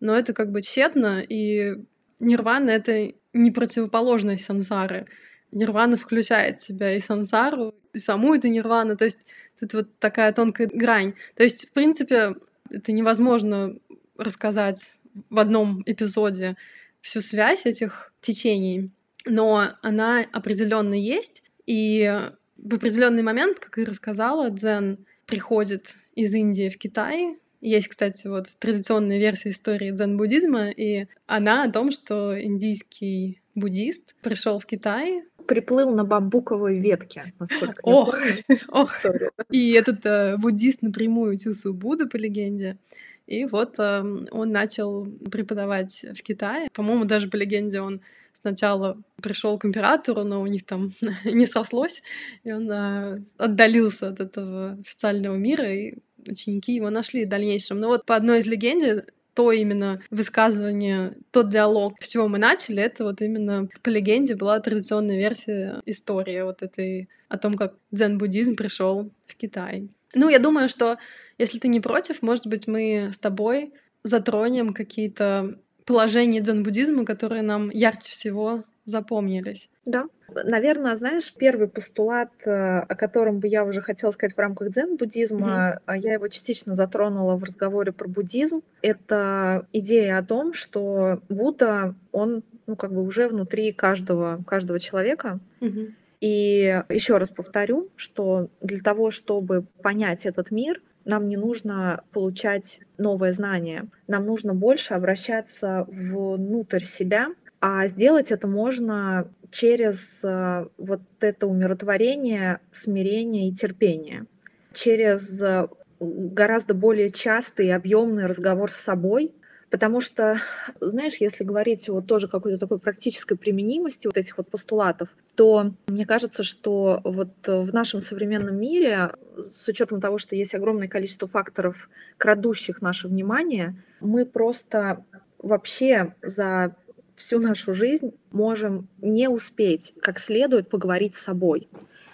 Но это как бы тщетно, и нирвана — это не противоположность сансары. Нирвана включает в себя и сансару, и саму эту нирвану. То есть тут вот такая тонкая грань. То есть, в принципе, это невозможно рассказать в одном эпизоде всю связь этих течений, но она определенно есть, и в определенный момент, как и рассказала, дзен приходит из Индии в Китай. Есть, кстати, вот традиционная версия истории дзен-буддизма, и она о том, что индийский буддист пришел в Китай, приплыл на бамбуковой ветке, насколько ох, я помню (laughs) ох. историю. И этот э, буддист напрямую тюсу Будда, по легенде. И вот э, он начал преподавать в Китае. По-моему, даже по легенде он сначала пришел к императору, но у них там (laughs) не срослось, и он э, отдалился от этого официального мира, и ученики его нашли в дальнейшем. Но вот по одной из легенд то именно высказывание, тот диалог, с чего мы начали, это вот именно по легенде была традиционная версия истории вот этой о том, как дзен-буддизм пришел в Китай. Ну, я думаю, что если ты не против, может быть, мы с тобой затронем какие-то положения дзен-буддизма, которые нам ярче всего запомнились. Да. Наверное, знаешь, первый постулат, э, о котором бы я уже хотела сказать в рамках дзен-буддизма, mm-hmm. я его частично затронула в разговоре про буддизм. Это идея о том, что Будда, он ну, как бы уже внутри каждого, каждого человека. Mm-hmm. И еще раз повторю, что для того, чтобы понять этот мир, нам не нужно получать новое знание, нам нужно больше обращаться внутрь себя, а сделать это можно через э, вот это умиротворение, смирение и терпение, через э, гораздо более частый и объемный разговор с собой, Потому что, знаешь, если говорить вот тоже какой-то такой практической применимости вот этих вот постулатов, то мне кажется, что вот в нашем современном мире, с учетом того, что есть огромное количество факторов, крадущих наше внимание, мы просто вообще за всю нашу жизнь можем не успеть как следует поговорить с собой.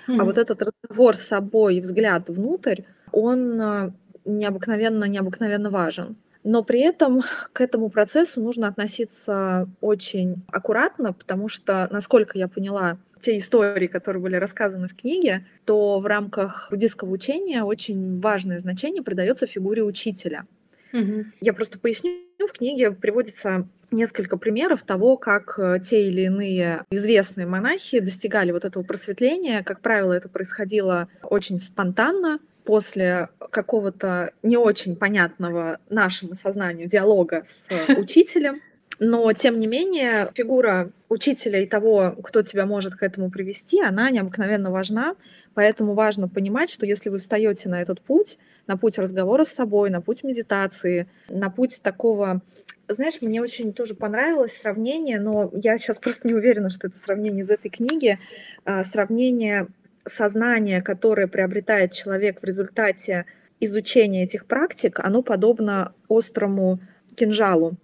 Mm-hmm. А вот этот разговор с собой и взгляд внутрь, он э, необыкновенно, необыкновенно важен. Но при этом к этому процессу нужно относиться очень аккуратно, потому что, насколько я поняла, те истории, которые были рассказаны в книге, то в рамках буддийского учения очень важное значение придается фигуре учителя. Угу. Я просто поясню, в книге приводится несколько примеров того, как э, те или иные известные монахи достигали вот этого просветления. Как правило, это происходило очень спонтанно, после какого-то не очень понятного нашему сознанию диалога с учителем. Но, тем не менее, фигура учителя и того, кто тебя может к этому привести, она необыкновенно важна. Поэтому важно понимать, что если вы встаете на этот путь, на путь разговора с собой, на путь медитации, на путь такого... Знаешь, мне очень тоже понравилось сравнение, но я сейчас просто не уверена, что это сравнение из этой книги, а, сравнение сознание, которое приобретает человек в результате изучения этих практик, оно подобно острому кинжалу.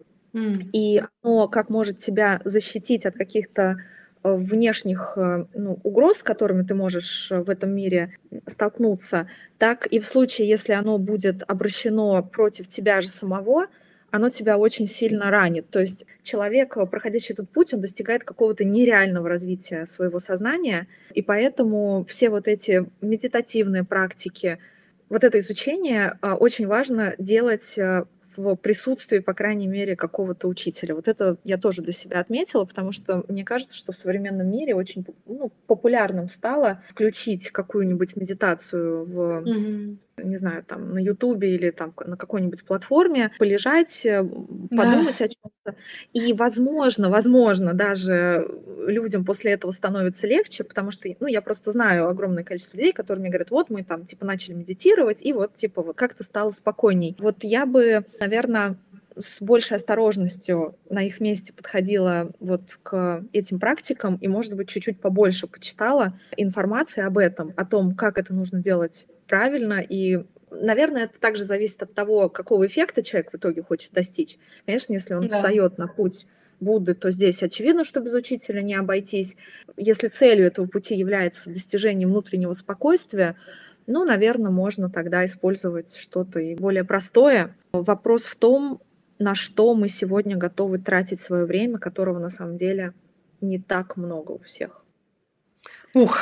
И оно как может себя защитить от каких-то э, внешних э, ну, угроз, с которыми ты можешь в этом мире столкнуться, так и в случае, если оно будет обращено против тебя же самого, оно тебя очень сильно ранит. То есть человек, проходящий этот путь, он достигает какого-то нереального развития своего сознания, и поэтому все вот эти медитативные практики, вот это изучение очень важно делать в присутствии, по крайней мере, какого-то учителя. Вот это я тоже для себя отметила, потому что мне кажется, что в современном мире очень ну, популярным стало включить какую-нибудь медитацию в mm-hmm не знаю, там на Ютубе или там на какой-нибудь платформе, полежать, э, подумать да. о чем-то. И, возможно, возможно, даже людям после этого становится легче, потому что, ну, я просто знаю огромное количество людей, которые мне говорят, вот мы там, типа, начали медитировать, и вот, типа, вот как-то стало спокойней. Вот я бы, наверное, с большей осторожностью на их месте подходила вот к этим практикам и, может быть, чуть-чуть побольше почитала информации об этом, о том, как это нужно делать правильно и Наверное, это также зависит от того, какого эффекта человек в итоге хочет достичь. Конечно, если он да. встает на путь Будды, то здесь очевидно, что без учителя не обойтись. Если целью этого пути является достижение внутреннего спокойствия, ну, наверное, можно тогда использовать что-то и более простое. Вопрос в том, на что мы сегодня готовы тратить свое время, которого на самом деле не так много у всех. Ух,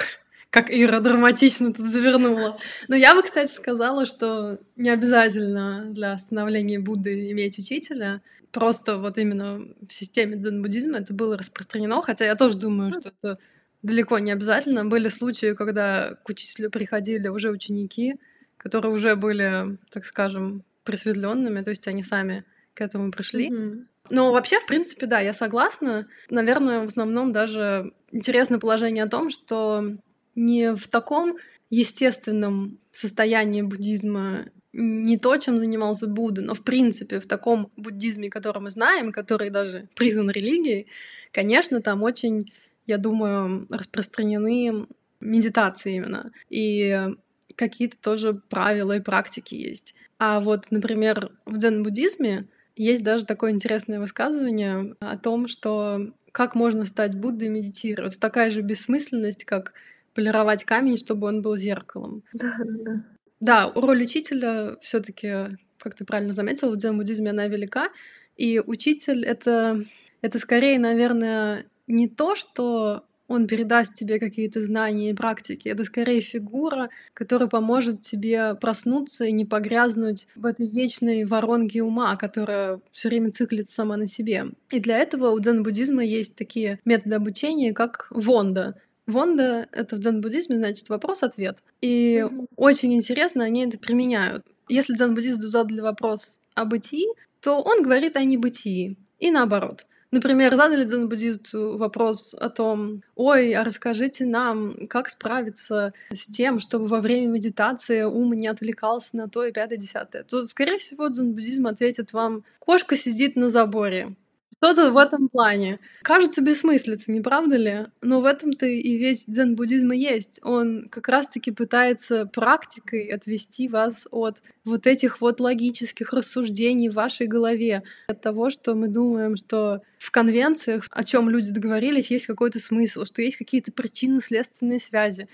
как Ира драматично тут завернула. Но я бы, кстати, сказала, что не обязательно для становления Будды иметь учителя. Просто вот именно в системе дзен-буддизма это было распространено, хотя я тоже думаю, что это далеко не обязательно. Были случаи, когда к учителю приходили уже ученики, которые уже были, так скажем, просветленными, то есть они сами к этому пришли. Mm-hmm. Но вообще, в принципе, да, я согласна. Наверное, в основном даже интересное положение о том, что не в таком естественном состоянии буддизма не то, чем занимался Будда, но в принципе в таком буддизме, который мы знаем, который даже признан религией, конечно, там очень, я думаю, распространены медитации именно. И какие-то тоже правила и практики есть. А вот, например, в дзен-буддизме есть даже такое интересное высказывание о том, что как можно стать Буддой и медитировать. Такая же бессмысленность, как полировать камень, чтобы он был зеркалом. Да, да, да. Роль учителя все таки как ты правильно заметила, в дзен-буддизме она велика. И учитель — это, это скорее, наверное, не то, что он передаст тебе какие-то знания и практики. Это скорее фигура, которая поможет тебе проснуться и не погрязнуть в этой вечной воронке ума, которая все время циклится сама на себе. И для этого у дзен-буддизма есть такие методы обучения, как вонда. Вонда — это в дзен-буддизме, значит, вопрос-ответ. И mm-hmm. очень интересно, они это применяют. Если дзен-буддисту задали вопрос о бытии, то он говорит о небытии. И наоборот. Например, задали дзен-буддисту вопрос о том, ой, а расскажите нам, как справиться с тем, чтобы во время медитации ум не отвлекался на то и пятое, десятое. То, скорее всего, дзен-буддизм ответит вам, кошка сидит на заборе. Что-то в этом плане. Кажется бессмыслицей, не правда ли? Но в этом-то и весь дзен-буддизм и есть. Он как раз-таки пытается практикой отвести вас от вот этих вот логических рассуждений в вашей голове. От того, что мы думаем, что в конвенциях, о чем люди договорились, есть какой-то смысл, что есть какие-то причинно-следственные связи.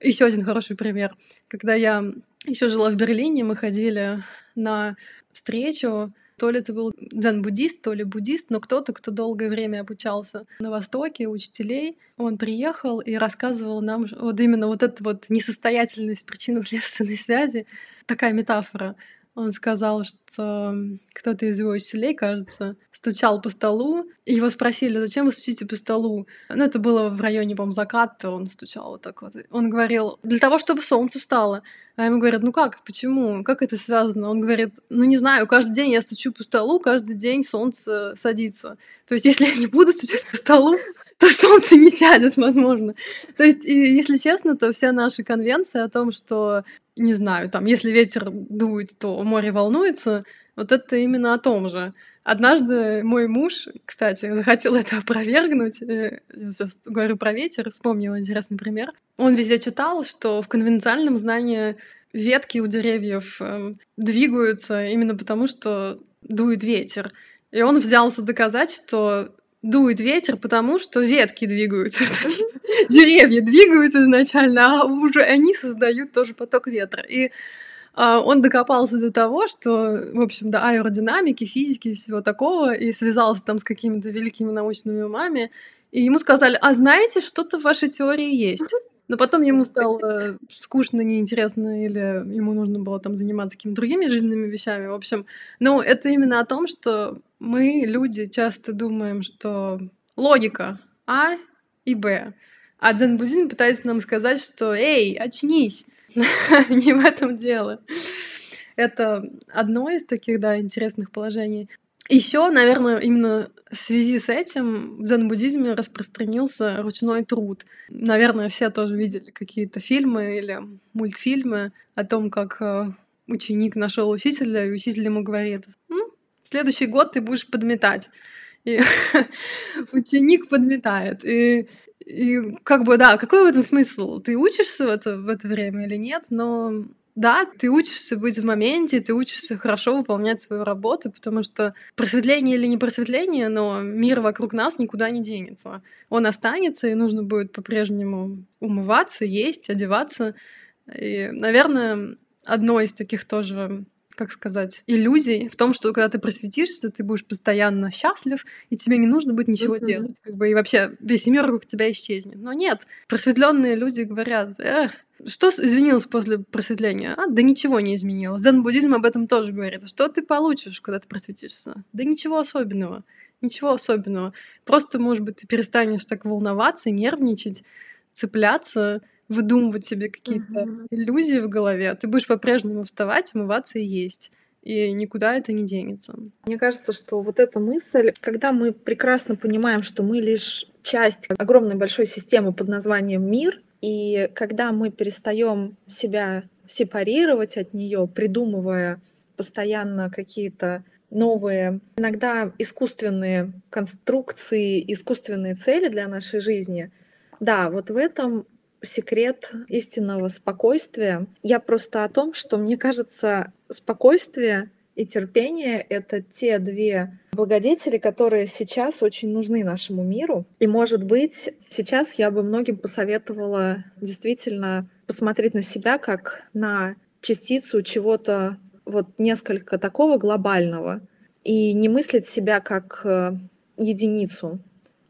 Еще один хороший пример. Когда я еще жила в Берлине, мы ходили на встречу то ли ты был дзен-буддист, то ли буддист, но кто-то, кто долгое время обучался на Востоке, учителей, он приехал и рассказывал нам вот именно вот эту вот несостоятельность причинно-следственной связи, такая метафора. Он сказал, что кто-то из его учителей, кажется, стучал по столу, и его спросили, зачем вы стучите по столу? Ну, это было в районе, по заката, он стучал вот так вот. Он говорил, для того, чтобы солнце встало. А ему говорят, ну как, почему, как это связано? Он говорит, ну не знаю, каждый день я стучу по столу, каждый день солнце садится. То есть, если я не буду стучать по столу, (laughs) то солнце не сядет, возможно. То есть, и, если честно, то вся наша конвенция о том, что не знаю, там, если ветер дует, то море волнуется, вот это именно о том же. Однажды мой муж, кстати, захотел это опровергнуть. Э, я сейчас говорю про ветер, вспомнил интересный пример. Он везде читал, что в конвенциальном знании ветки у деревьев э, двигаются именно потому, что дует ветер. И он взялся доказать, что дует ветер, потому что ветки двигаются, (laughs) деревья двигаются изначально, а уже они создают тоже поток ветра. И а, он докопался до того, что, в общем, до аэродинамики, физики и всего такого, и связался там с какими-то великими научными умами, и ему сказали, а знаете, что-то в вашей теории есть. Но потом ему стало скучно, неинтересно, или ему нужно было там заниматься какими-то другими жизненными вещами. В общем, ну, это именно о том, что мы, люди, часто думаем, что логика А и Б. А дзен-буддизм пытается нам сказать, что «Эй, очнись!» (laughs) Не в этом дело. Это одно из таких, да, интересных положений. Еще, наверное, именно в связи с этим в дзен-буддизме распространился ручной труд. Наверное, все тоже видели какие-то фильмы или мультфильмы о том, как э, ученик нашел учителя, и учитель ему говорит, ну, в следующий год ты будешь подметать. И (laughs) ученик подметает. И, и как бы, да, какой в этом смысл? Ты учишься в это, в это время или нет? Но да, ты учишься быть в моменте, ты учишься хорошо выполнять свою работу, потому что просветление или не просветление, но мир вокруг нас никуда не денется. Он останется, и нужно будет по-прежнему умываться, есть, одеваться. И, наверное, одно из таких тоже как сказать, иллюзий в том, что когда ты просветишься, ты будешь постоянно счастлив, и тебе не нужно будет ничего mm-hmm. делать, как бы, и вообще весь мир вокруг тебя исчезнет. Но нет, просветленные люди говорят, эх, что изменилось после просветления? А, да ничего не изменилось. Дзен-буддизм об этом тоже говорит. Что ты получишь, когда ты просветишься? Да ничего особенного. Ничего особенного. Просто, может быть, ты перестанешь так волноваться, нервничать, цепляться, выдумывать себе какие-то uh-huh. иллюзии в голове. Ты будешь по-прежнему вставать, умываться и есть и никуда это не денется. Мне кажется, что вот эта мысль, когда мы прекрасно понимаем, что мы лишь часть огромной большой системы под названием мир, и когда мы перестаем себя сепарировать от нее, придумывая постоянно какие-то новые, иногда искусственные конструкции, искусственные цели для нашей жизни, да, вот в этом секрет истинного спокойствия. Я просто о том, что мне кажется, спокойствие и терпение — это те две благодетели, которые сейчас очень нужны нашему миру. И, может быть, сейчас я бы многим посоветовала действительно посмотреть на себя как на частицу чего-то вот несколько такого глобального и не мыслить себя как э, единицу,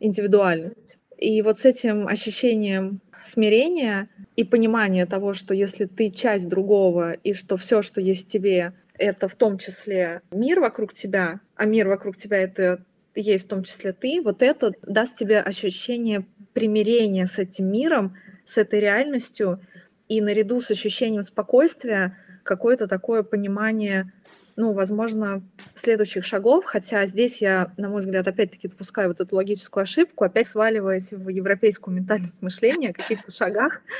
индивидуальность. И вот с этим ощущением смирения и понимания того, что если ты часть другого и что все, что есть в тебе, это в том числе мир вокруг тебя, а мир вокруг тебя это есть в том числе ты, вот это даст тебе ощущение примирения с этим миром, с этой реальностью, и наряду с ощущением спокойствия какое-то такое понимание, ну, возможно, следующих шагов, хотя здесь я, на мой взгляд, опять-таки допускаю вот эту логическую ошибку, опять сваливаясь в европейскую ментальность мышления о каких-то шагах. (laughs)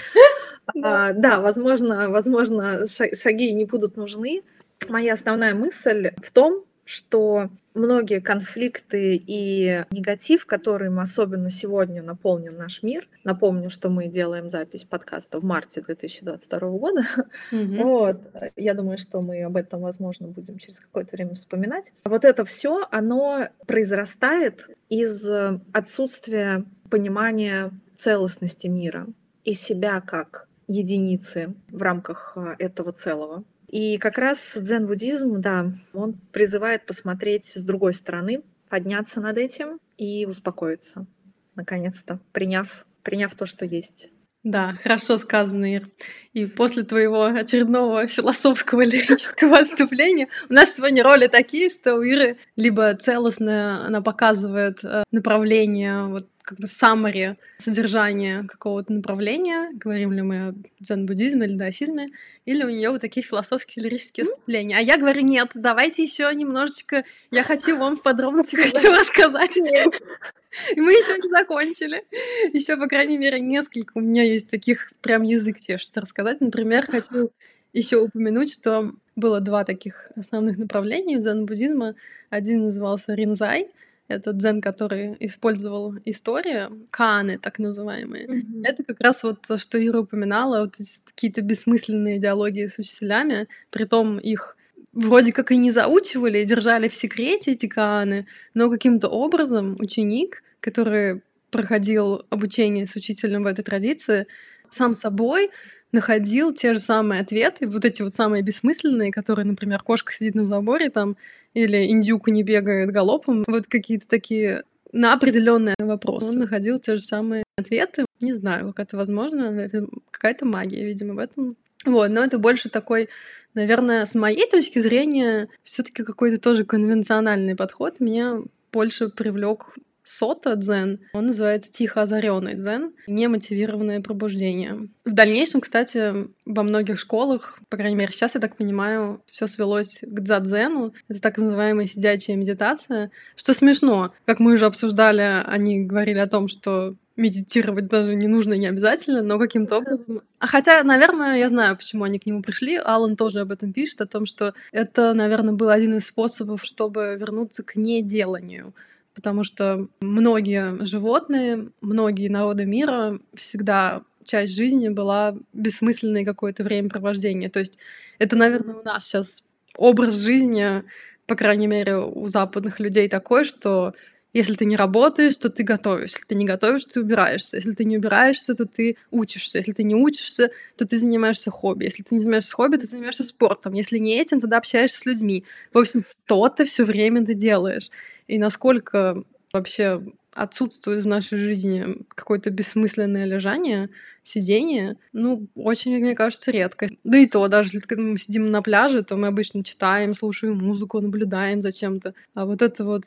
Да. А, да, возможно, возможно, шаги не будут нужны, Моя основная мысль в том, что многие конфликты и негатив, которым особенно сегодня наполнен наш мир, напомню, что мы делаем запись подкаста в марте 2022 года, mm-hmm. вот, я думаю, что мы об этом, возможно, будем через какое-то время вспоминать. Вот это все, оно произрастает из отсутствия понимания целостности мира и себя как единицы в рамках э, этого целого. И как раз дзен-буддизм, да, он призывает посмотреть с другой стороны, подняться над этим и успокоиться, наконец-то, приняв, приняв то, что есть. Да, хорошо сказано, Ир. И после твоего очередного философского (laughs) лирического отступления у нас сегодня роли такие, что у Иры либо целостно она показывает э, направление вот как бы summary содержания какого-то направления, говорим ли мы о дзен-буддизме или даосизме, или у нее вот такие философские лирические вступления. А я говорю, нет, давайте еще немножечко, я хочу вам в подробности хочу рассказать. И мы еще не закончили. Еще, по крайней мере, несколько у меня есть таких прям язык чешется рассказать. Например, хочу еще упомянуть, что было два таких основных направления дзен-буддизма. Один назывался Ринзай, это дзен, который использовал история, каны так называемые. Mm-hmm. Это как раз вот то, что Ира упоминала, вот эти какие-то бессмысленные диалоги с учителями, притом их вроде как и не заучивали, и держали в секрете эти каны, но каким-то образом ученик, который проходил обучение с учителем в этой традиции, сам собой находил те же самые ответы, вот эти вот самые бессмысленные, которые, например, кошка сидит на заборе там, или индюк не бегает галопом, вот какие-то такие на определенные вопросы. Он находил те же самые ответы. Не знаю, как это возможно, какая-то магия, видимо, в этом. Вот, но это больше такой Наверное, с моей точки зрения, все-таки какой-то тоже конвенциональный подход меня больше привлек Сота дзен. Он называется тихо озаренный дзен, немотивированное пробуждение. В дальнейшем, кстати, во многих школах, по крайней мере, сейчас, я так понимаю, все свелось к дзадзену. Это так называемая сидячая медитация. Что смешно, как мы уже обсуждали, они говорили о том, что медитировать даже не нужно, не обязательно, но каким-то образом... А хотя, наверное, я знаю, почему они к нему пришли. Алан тоже об этом пишет, о том, что это, наверное, был один из способов, чтобы вернуться к неделанию. Потому что многие животные, многие народы мира всегда часть жизни была бессмысленной какое-то времяпровождение. То есть это, наверное, у нас сейчас образ жизни, по крайней мере, у западных людей такой, что если ты не работаешь, то ты готовишь. Если ты не готовишь, ты убираешься. Если ты не убираешься, то ты учишься. Если ты не учишься, то ты занимаешься хобби. Если ты не занимаешься хобби, ты занимаешься спортом. Если не этим, тогда общаешься с людьми. В общем, то-то все время ты делаешь. И насколько вообще отсутствует в нашей жизни какое-то бессмысленное лежание, сидение, ну, очень, мне кажется, редко. Да и то, даже когда мы сидим на пляже, то мы обычно читаем, слушаем музыку, наблюдаем за чем-то. А вот это вот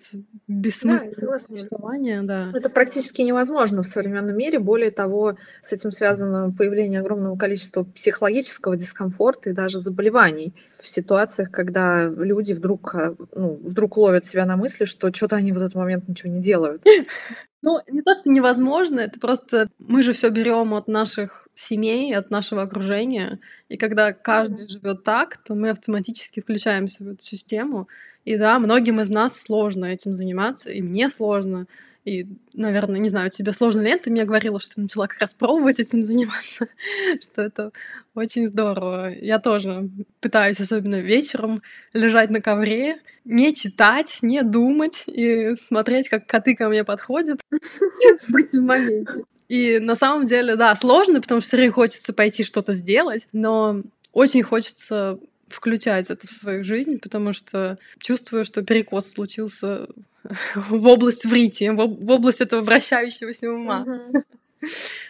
бессмысленное да, существование, да. Это практически невозможно в современном мире. Более того, с этим связано появление огромного количества психологического дискомфорта и даже заболеваний в ситуациях, когда люди вдруг, э, ну, вдруг ловят себя на мысли, что что-то они в этот момент ничего не делают. (laughs) Ну, не то, что невозможно, это просто мы же все берем от наших семей, от нашего окружения. И когда каждый живет так, то мы автоматически включаемся в эту систему. И да, многим из нас сложно этим заниматься, и мне сложно. И, наверное, не знаю, тебе сложно ли это? Ты мне говорила, что ты начала как раз пробовать этим заниматься, (laughs) что это очень здорово. Я тоже пытаюсь, особенно вечером, лежать на ковре, не читать, не думать и смотреть, как коты ко мне подходят, быть (laughs) в моменте. И на самом деле, да, сложно, потому что все время хочется пойти что-то сделать, но очень хочется включать это в свою жизнь, потому что чувствую, что перекос случился в область врити, в область этого вращающегося ума.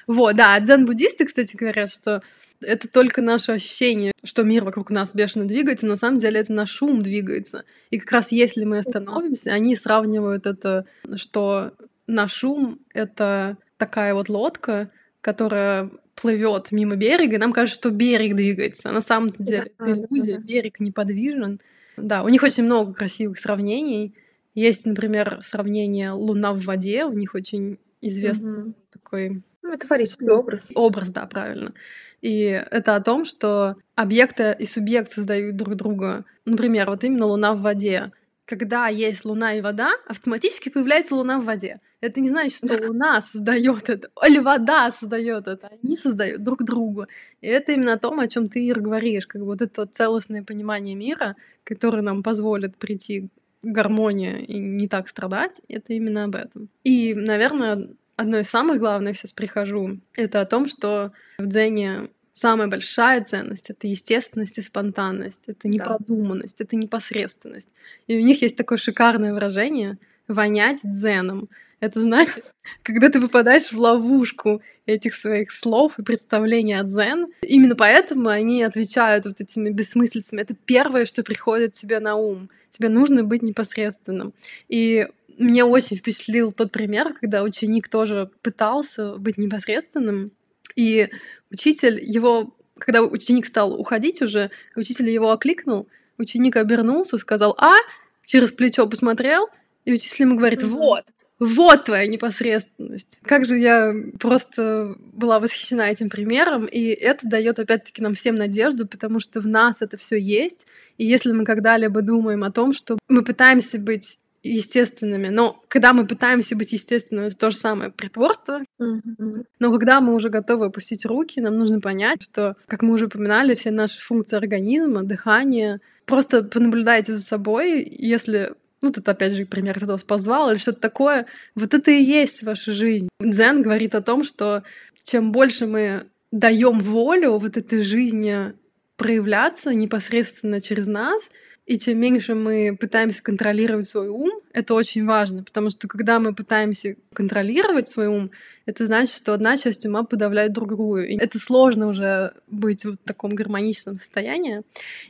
Вот, да, дзен-буддисты, кстати, говорят, что это только наше ощущение, что мир вокруг нас бешено двигается, но на самом деле это наш ум двигается. И как раз если мы остановимся, они сравнивают это, что наш ум — это такая вот лодка, которая плывет мимо берега, и нам кажется, что берег двигается. А на самом деле это иллюзия, берег неподвижен. Да, у них очень много красивых сравнений. Есть, например, сравнение Луна в воде, у них очень известный угу. такой... Ну, метафорический образ. Образ, да, правильно. И это о том, что объекты и субъект создают друг друга. Например, вот именно Луна в воде когда есть Луна и вода, автоматически появляется Луна в воде. Это не значит, что Луна создает это, или вода создает это. Они создают друг другу. И это именно о том, о чем ты, Ир, говоришь. Как вот это целостное понимание мира, которое нам позволит прийти к гармонии и не так страдать, это именно об этом. И, наверное, одно из самых главных сейчас прихожу, это о том, что в дзене самая большая ценность — это естественность и спонтанность, это непродуманность, да. это непосредственность. И у них есть такое шикарное выражение «вонять дзеном». Это значит, (laughs) когда ты попадаешь в ловушку этих своих слов и представлений о дзен, именно поэтому они отвечают вот этими бессмыслицами. Это первое, что приходит тебе на ум. Тебе нужно быть непосредственным. И меня очень впечатлил тот пример, когда ученик тоже пытался быть непосредственным, и учитель его, когда ученик стал уходить уже, учитель его окликнул, ученик обернулся, сказал «А!», через плечо посмотрел, и учитель ему говорит «Вот!» Вот твоя непосредственность. Как же я просто была восхищена этим примером, и это дает опять-таки нам всем надежду, потому что в нас это все есть. И если мы когда-либо думаем о том, что мы пытаемся быть естественными. Но когда мы пытаемся быть естественными, это то же самое притворство. Mm-hmm. Но когда мы уже готовы опустить руки, нам нужно понять, что, как мы уже упоминали, все наши функции организма, дыхание, просто понаблюдайте за собой, если ну, тут опять же пример, кто вас позвал или что-то такое, вот это и есть ваша жизнь. Дзен говорит о том, что чем больше мы даем волю вот этой жизни проявляться непосредственно через нас, и чем меньше мы пытаемся контролировать свой ум, это очень важно, потому что когда мы пытаемся контролировать свой ум, это значит, что одна часть ума подавляет другую. И это сложно уже быть в таком гармоничном состоянии.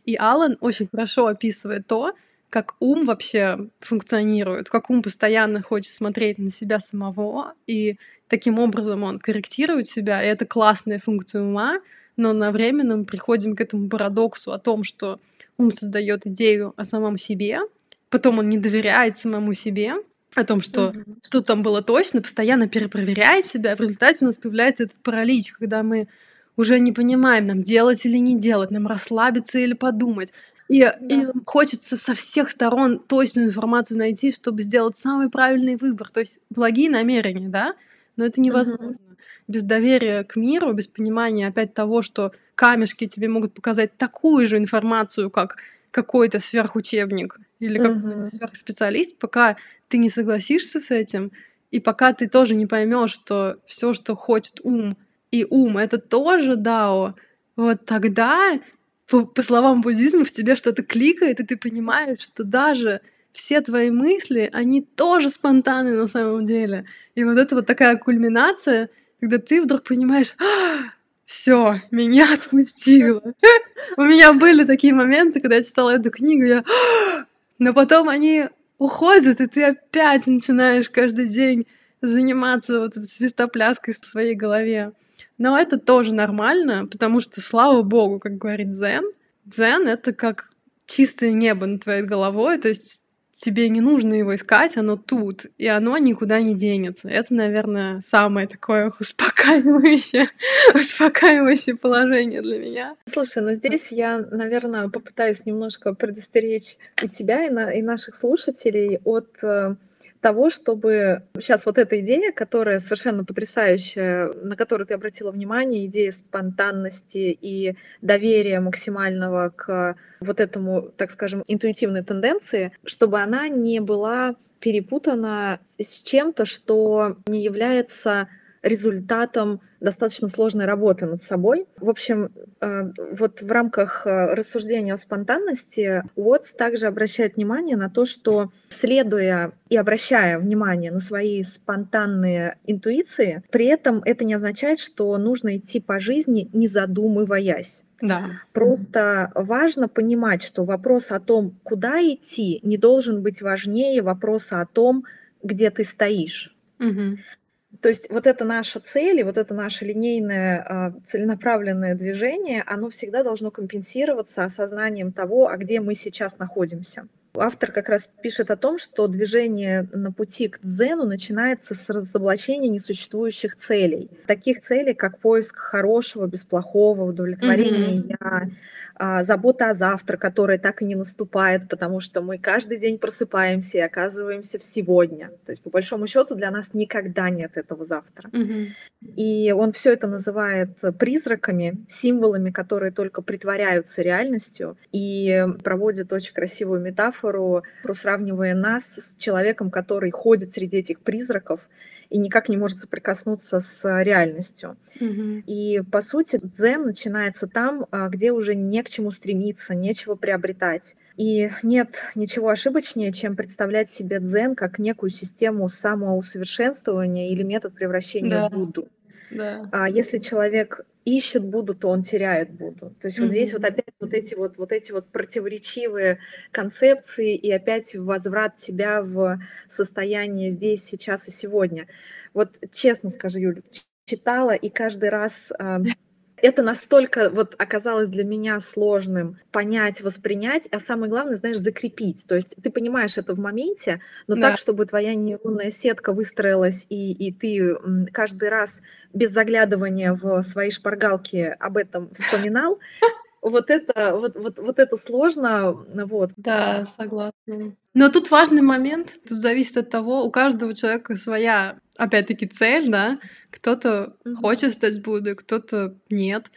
И Алан очень хорошо описывает то, как ум вообще функционирует, как ум постоянно хочет смотреть на себя самого, и таким образом он корректирует себя, и это классная функция ума, но на временном приходим к этому парадоксу о том, что ум создает идею о самом себе, потом он не доверяет самому себе, о том, что mm-hmm. что там было точно, постоянно перепроверяет себя. В результате у нас появляется этот паралич, когда мы уже не понимаем, нам делать или не делать, нам расслабиться или подумать. И, да. и хочется со всех сторон точную информацию найти, чтобы сделать самый правильный выбор. То есть благие намерения, да, но это невозможно. Mm-hmm. Без доверия к миру, без понимания опять того, что камешки тебе могут показать такую же информацию, как какой-то сверхучебник или mm-hmm. какой-то сверхспециалист, пока ты не согласишься с этим, и пока ты тоже не поймешь, что все, что хочет ум, и ум это тоже дао, вот тогда, по, по словам буддизма, в тебе что-то кликает, и ты понимаешь, что даже все твои мысли, они тоже спонтанны на самом деле. И вот это вот такая кульминация, когда ты вдруг понимаешь, «А, все, меня отпустило. У меня были такие моменты, когда я читала эту книгу, я... «А!» но потом они уходят, и ты опять начинаешь каждый день заниматься вот этой свистопляской в своей голове. Но это тоже нормально, потому что, слава богу, как говорит Дзен, Дзен — это как чистое небо над твоей головой, то есть тебе не нужно его искать, оно тут, и оно никуда не денется. Это, наверное, самое такое (laughs) успокаивающее, (laughs) успокаивающее положение для меня. Слушай, ну здесь я, наверное, попытаюсь немножко предостеречь и тебя, и, на, и наших слушателей от э, того, чтобы сейчас вот эта идея, которая совершенно потрясающая, на которую ты обратила внимание, идея спонтанности и доверия максимального к вот этому, так скажем, интуитивной тенденции, чтобы она не была перепутана с чем-то, что не является результатом достаточно сложной работы над собой. В общем, э, вот в рамках э, рассуждения о спонтанности Уотс также обращает внимание на то, что следуя и обращая внимание на свои спонтанные интуиции, при этом это не означает, что нужно идти по жизни, не задумываясь. Да. Просто важно понимать, что вопрос о том, куда идти, не должен быть важнее вопроса о том, где ты стоишь. Угу. То есть вот это наша цель и вот это наше линейное а, целенаправленное движение, оно всегда должно компенсироваться осознанием того, а где мы сейчас находимся. Автор как раз пишет о том, что движение на пути к дзену начинается с разоблачения несуществующих целей. Таких целей, как поиск хорошего, без плохого, удовлетворение mm-hmm. я, а, забота о завтра, которая так и не наступает, потому что мы каждый день просыпаемся и оказываемся в сегодня. То есть, по большому счету, для нас никогда нет этого завтра. Mm-hmm. И он все это называет призраками, символами, которые только притворяются реальностью, и проводит очень красивую метафору, сравнивая нас с человеком, который ходит среди этих призраков и никак не может соприкоснуться с реальностью. Mm-hmm. И по сути дзен начинается там, а, где уже не к чему стремиться, нечего приобретать. И нет ничего ошибочнее, чем представлять себе дзен как некую систему самоусовершенствования или метод превращения да. в Будду. Да. А если человек ищет Будду, то он теряет Будду. То есть mm-hmm. вот здесь вот опять вот эти вот, вот эти вот противоречивые концепции и опять возврат тебя в состояние здесь, сейчас и сегодня. Вот честно скажу, Юля, читала и каждый раз а, это настолько вот оказалось для меня сложным понять, воспринять, а самое главное, знаешь, закрепить. То есть ты понимаешь это в моменте, но да. так, чтобы твоя нейронная сетка выстроилась, и, и ты каждый раз без заглядывания в свои шпаргалки об этом вспоминал, вот это, вот, вот, вот это сложно, вот. Да, согласна. Но тут важный момент, тут зависит от того, у каждого человека своя, опять-таки, цель, да, кто-то mm-hmm. хочет стать Буддой, кто-то нет.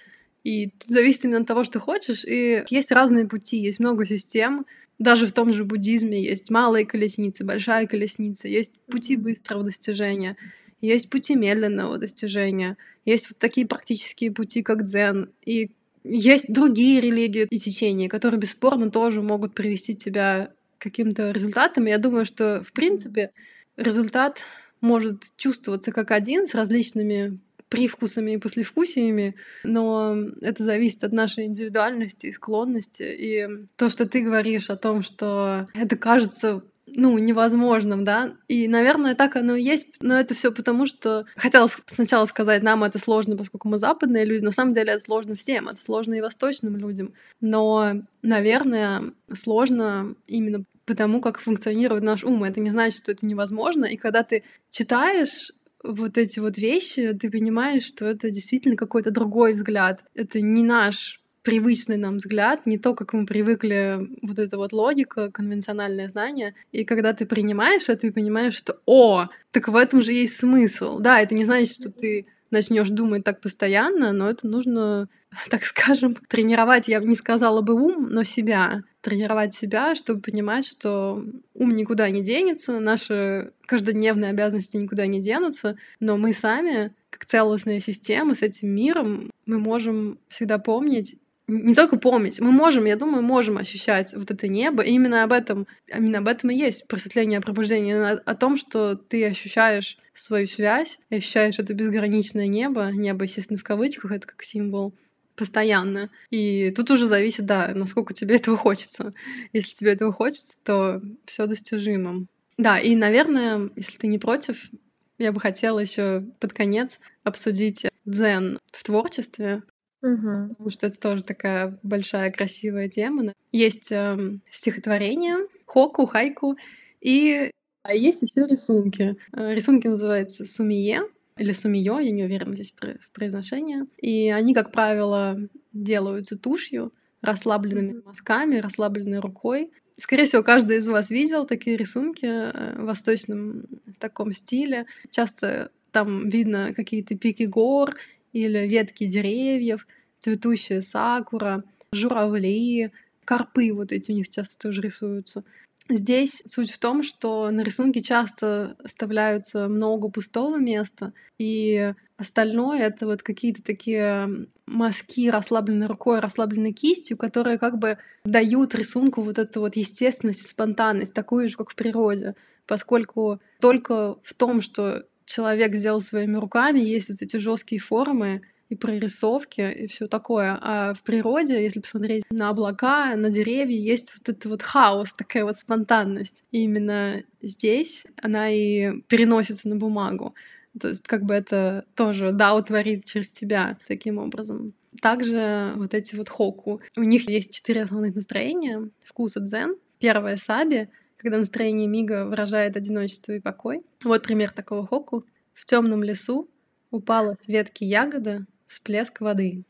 И тут зависит именно от того, что хочешь. И есть разные пути, есть много систем. Даже в том же буддизме есть малые колесницы, большая колесница, есть пути быстрого достижения. есть пути медленного достижения, есть вот такие практические пути, как дзен, и есть другие религии и течения, которые бесспорно тоже могут привести тебя к каким-то результатам. Я думаю, что, в принципе, результат может чувствоваться как один с различными привкусами и послевкусиями, но это зависит от нашей индивидуальности и склонности. И то, что ты говоришь о том, что это кажется ну, невозможным, да. И, наверное, так оно и есть, но это все потому, что хотела сначала сказать, нам это сложно, поскольку мы западные люди. На самом деле это сложно всем, это сложно и восточным людям. Но, наверное, сложно именно потому, как функционирует наш ум. Это не значит, что это невозможно. И когда ты читаешь вот эти вот вещи, ты понимаешь, что это действительно какой-то другой взгляд. Это не наш привычный нам взгляд, не то, как мы привыкли, вот эта вот логика, конвенциональное знание. И когда ты принимаешь это и понимаешь, что «О, так в этом же есть смысл». Да, это не значит, что ты начнешь думать так постоянно, но это нужно, (laughs) так скажем, тренировать, я не сказала бы ум, но себя. Тренировать себя, чтобы понимать, что ум никуда не денется, наши каждодневные обязанности никуда не денутся, но мы сами, как целостная система с этим миром, мы можем всегда помнить не только помнить, мы можем, я думаю, можем ощущать вот это небо. И именно об этом, именно об этом и есть просветление, пробуждение, о, том, что ты ощущаешь свою связь, ощущаешь это безграничное небо, небо, естественно, в кавычках, это как символ, постоянно. И тут уже зависит, да, насколько тебе этого хочется. Если тебе этого хочется, то все достижимо. Да, и, наверное, если ты не против, я бы хотела еще под конец обсудить дзен в творчестве, Угу. потому что это тоже такая большая красивая тема. Есть э, стихотворение, хоку, хайку, и а есть еще рисунки. Э, рисунки называются сумие или сумиё, я не уверена здесь в произношении. И они, как правило, делаются тушью, расслабленными мазками, расслабленной рукой. Скорее всего, каждый из вас видел такие рисунки э, в восточном таком стиле. Часто там видно какие-то пики гор или ветки деревьев, цветущая сакура, журавли, карпы вот эти у них часто тоже рисуются. Здесь суть в том, что на рисунке часто оставляются много пустого места, и остальное — это вот какие-то такие мазки, расслабленной рукой, расслабленной кистью, которые как бы дают рисунку вот эту вот естественность спонтанность, такую же, как в природе, поскольку только в том, что человек сделал своими руками, есть вот эти жесткие формы и прорисовки, и все такое. А в природе, если посмотреть на облака, на деревья, есть вот этот вот хаос, такая вот спонтанность. И именно здесь она и переносится на бумагу. То есть как бы это тоже Дао творит через тебя таким образом. Также вот эти вот хоку. У них есть четыре основных настроения. Вкус дзен. Первое — саби, когда настроение мига выражает одиночество и покой. Вот пример такого хоку. В темном лесу упала с ветки ягода, всплеск воды.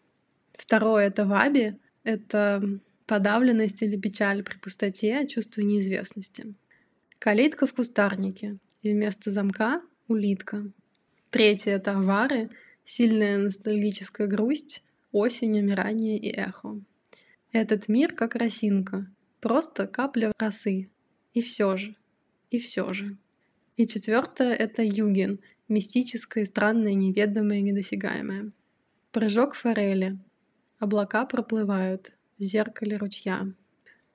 Второе — это ваби, это подавленность или печаль при пустоте, чувство неизвестности. Калитка в кустарнике, и вместо замка — улитка. Третье — это авары, сильная ностальгическая грусть, осень, умирание и эхо. Этот мир как росинка, просто капля росы, и все же. И все же. И четвертое — это югин, мистическое, странное, неведомое, недосягаемое. Прыжок форели. Облака проплывают в зеркале ручья.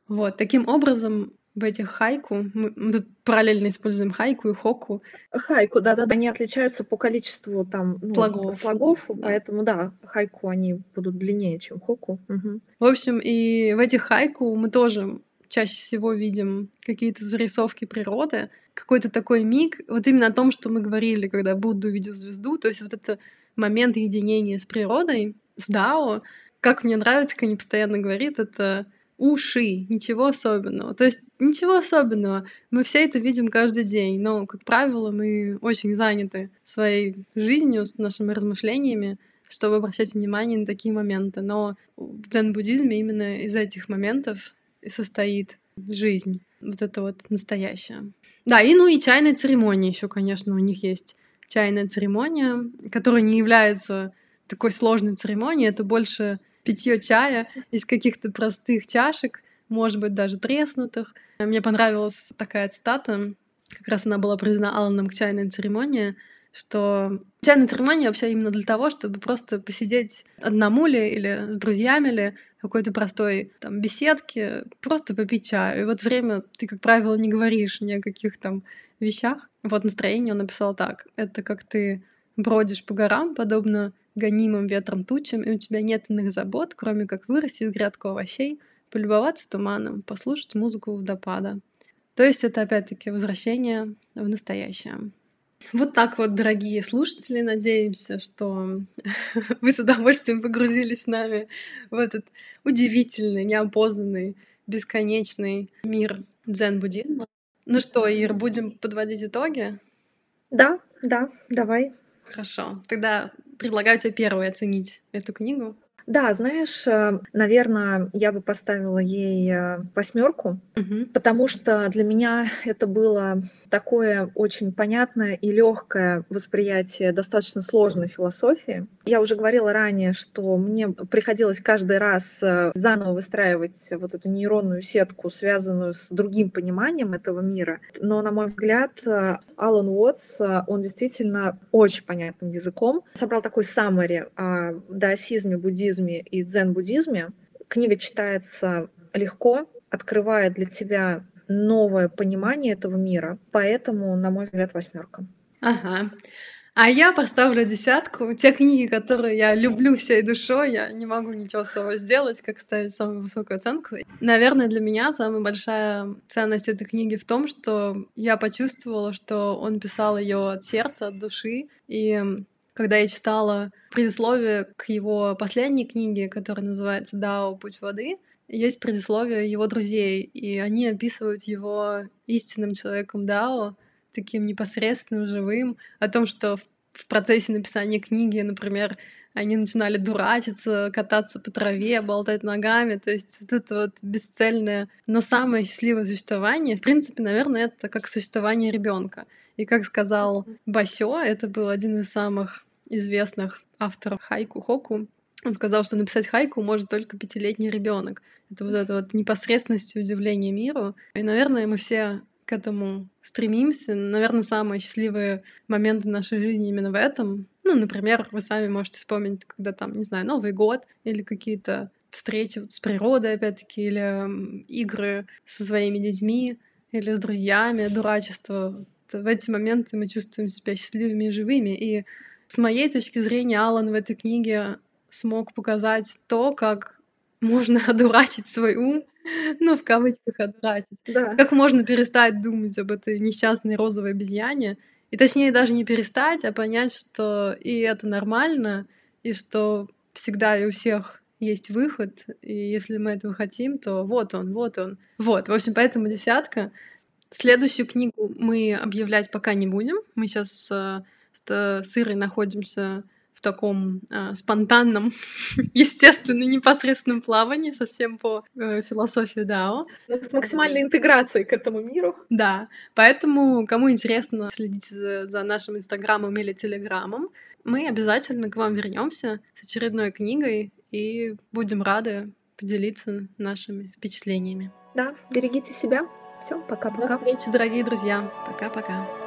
Вот, таким образом, в этих хайку, мы, мы тут параллельно используем хайку и хоку. Хайку, да-да-да, они отличаются по количеству там ну, слогов, слогов Да. поэтому да, хайку они будут длиннее, чем хоку. Мгм. В общем, и в этих хайку мы тоже чаще всего видим какие-то зарисовки природы, какой-то такой миг, вот именно о том, что мы говорили, когда Будда увидел звезду, то есть вот это момент единения с природой, с Дао, как мне нравится, как они постоянно говорят, это уши, ничего особенного. То есть ничего особенного. Мы все это видим каждый день, но, как правило, мы очень заняты своей жизнью, с нашими размышлениями, чтобы обращать внимание на такие моменты. Но в дзен-буддизме именно из этих моментов состоит жизнь. Вот это вот настоящее. Да, и ну и чайная церемония еще, конечно, у них есть чайная церемония, которая не является такой сложной церемонией, это больше питье чая из каких-то простых чашек, может быть, даже треснутых. Мне понравилась такая цитата, как раз она была признана Алланом к чайной церемонии, что чайная церемония вообще именно для того, чтобы просто посидеть одному ли или с друзьями ли какой-то простой там беседке, просто попить чаю. И вот время ты, как правило, не говоришь ни о каких там вещах. Вот настроение он написал так. Это как ты бродишь по горам, подобно гонимым ветром тучам, и у тебя нет иных забот, кроме как вырастить грядку овощей, полюбоваться туманом, послушать музыку водопада. То есть это опять-таки возвращение в настоящее. Вот так вот, дорогие слушатели, надеемся, что (laughs) вы с удовольствием погрузились с нами в этот удивительный, неопознанный, бесконечный мир дзен-буддизма. Ну что, Ир, будем подводить итоги? Да, да, давай. Хорошо. Тогда предлагаю тебе первой оценить эту книгу. Да, знаешь, э, наверное, я бы поставила ей э, восьмерку, Мгм. потому что для меня (laughs) это было такое очень понятное и легкое восприятие достаточно сложной философии. Я уже говорила ранее, что мне приходилось каждый раз э, заново выстраивать вот эту нейронную сетку, связанную с другим пониманием этого мира. Но, на мой взгляд, Алан Уотс, он действительно очень понятным языком собрал такой саммари о даосизме, буддизме и дзен-буддизме. Книга читается легко, открывает для тебя новое понимание этого мира. Поэтому, на мой взгляд, восьмерка. Ага. А я поставлю десятку. Те книги, которые я люблю всей душой, я не могу ничего своего сделать, как ставить самую высокую оценку. Наверное, для меня самая большая ценность этой книги в том, что я почувствовала, что он писал ее от сердца, от души. И когда я читала предисловие к его последней книге, которая называется «Дао. Путь воды», есть предисловие его друзей, и они описывают его истинным человеком Дао, таким непосредственным, живым, о том, что в, процессе написания книги, например, они начинали дурачиться, кататься по траве, болтать ногами, то есть вот это вот бесцельное, но самое счастливое существование, в принципе, наверное, это как существование ребенка. И как сказал Басё, это был один из самых известных авторов хайку Хоку, он сказал, что написать хайку может только пятилетний ребенок. Это вот эта вот непосредственность и удивление миру. И, наверное, мы все к этому стремимся. Наверное, самые счастливые моменты нашей жизни именно в этом. Ну, например, вы сами можете вспомнить, когда там, не знаю, Новый год или какие-то встречи с природой, опять-таки, или игры со своими детьми, или с друзьями, дурачество. В эти моменты мы чувствуем себя счастливыми и живыми. И с моей точки зрения, Алан в этой книге смог показать то, как можно (laughs) одурачить свой ум, ну, в кавычках одурачить. Да. Как можно перестать думать об этой несчастной розовой обезьяне. И точнее даже не перестать, а понять, что и это нормально, и что всегда и у всех есть выход, и если мы этого хотим, то вот он, вот он. Вот, в общем, поэтому десятка. Следующую книгу мы объявлять пока не будем. Мы сейчас э, с Ирой находимся в таком э, спонтанном, (laughs) естественно, непосредственном плавании, совсем по э, философии Дао. С максимальной интеграцией к этому миру. Да, поэтому, кому интересно, следите за, за нашим инстаграмом или телеграмом. Мы обязательно к вам вернемся с очередной книгой и будем рады поделиться нашими впечатлениями. Да, берегите себя. Все, пока-пока. До встречи, дорогие друзья. Пока-пока.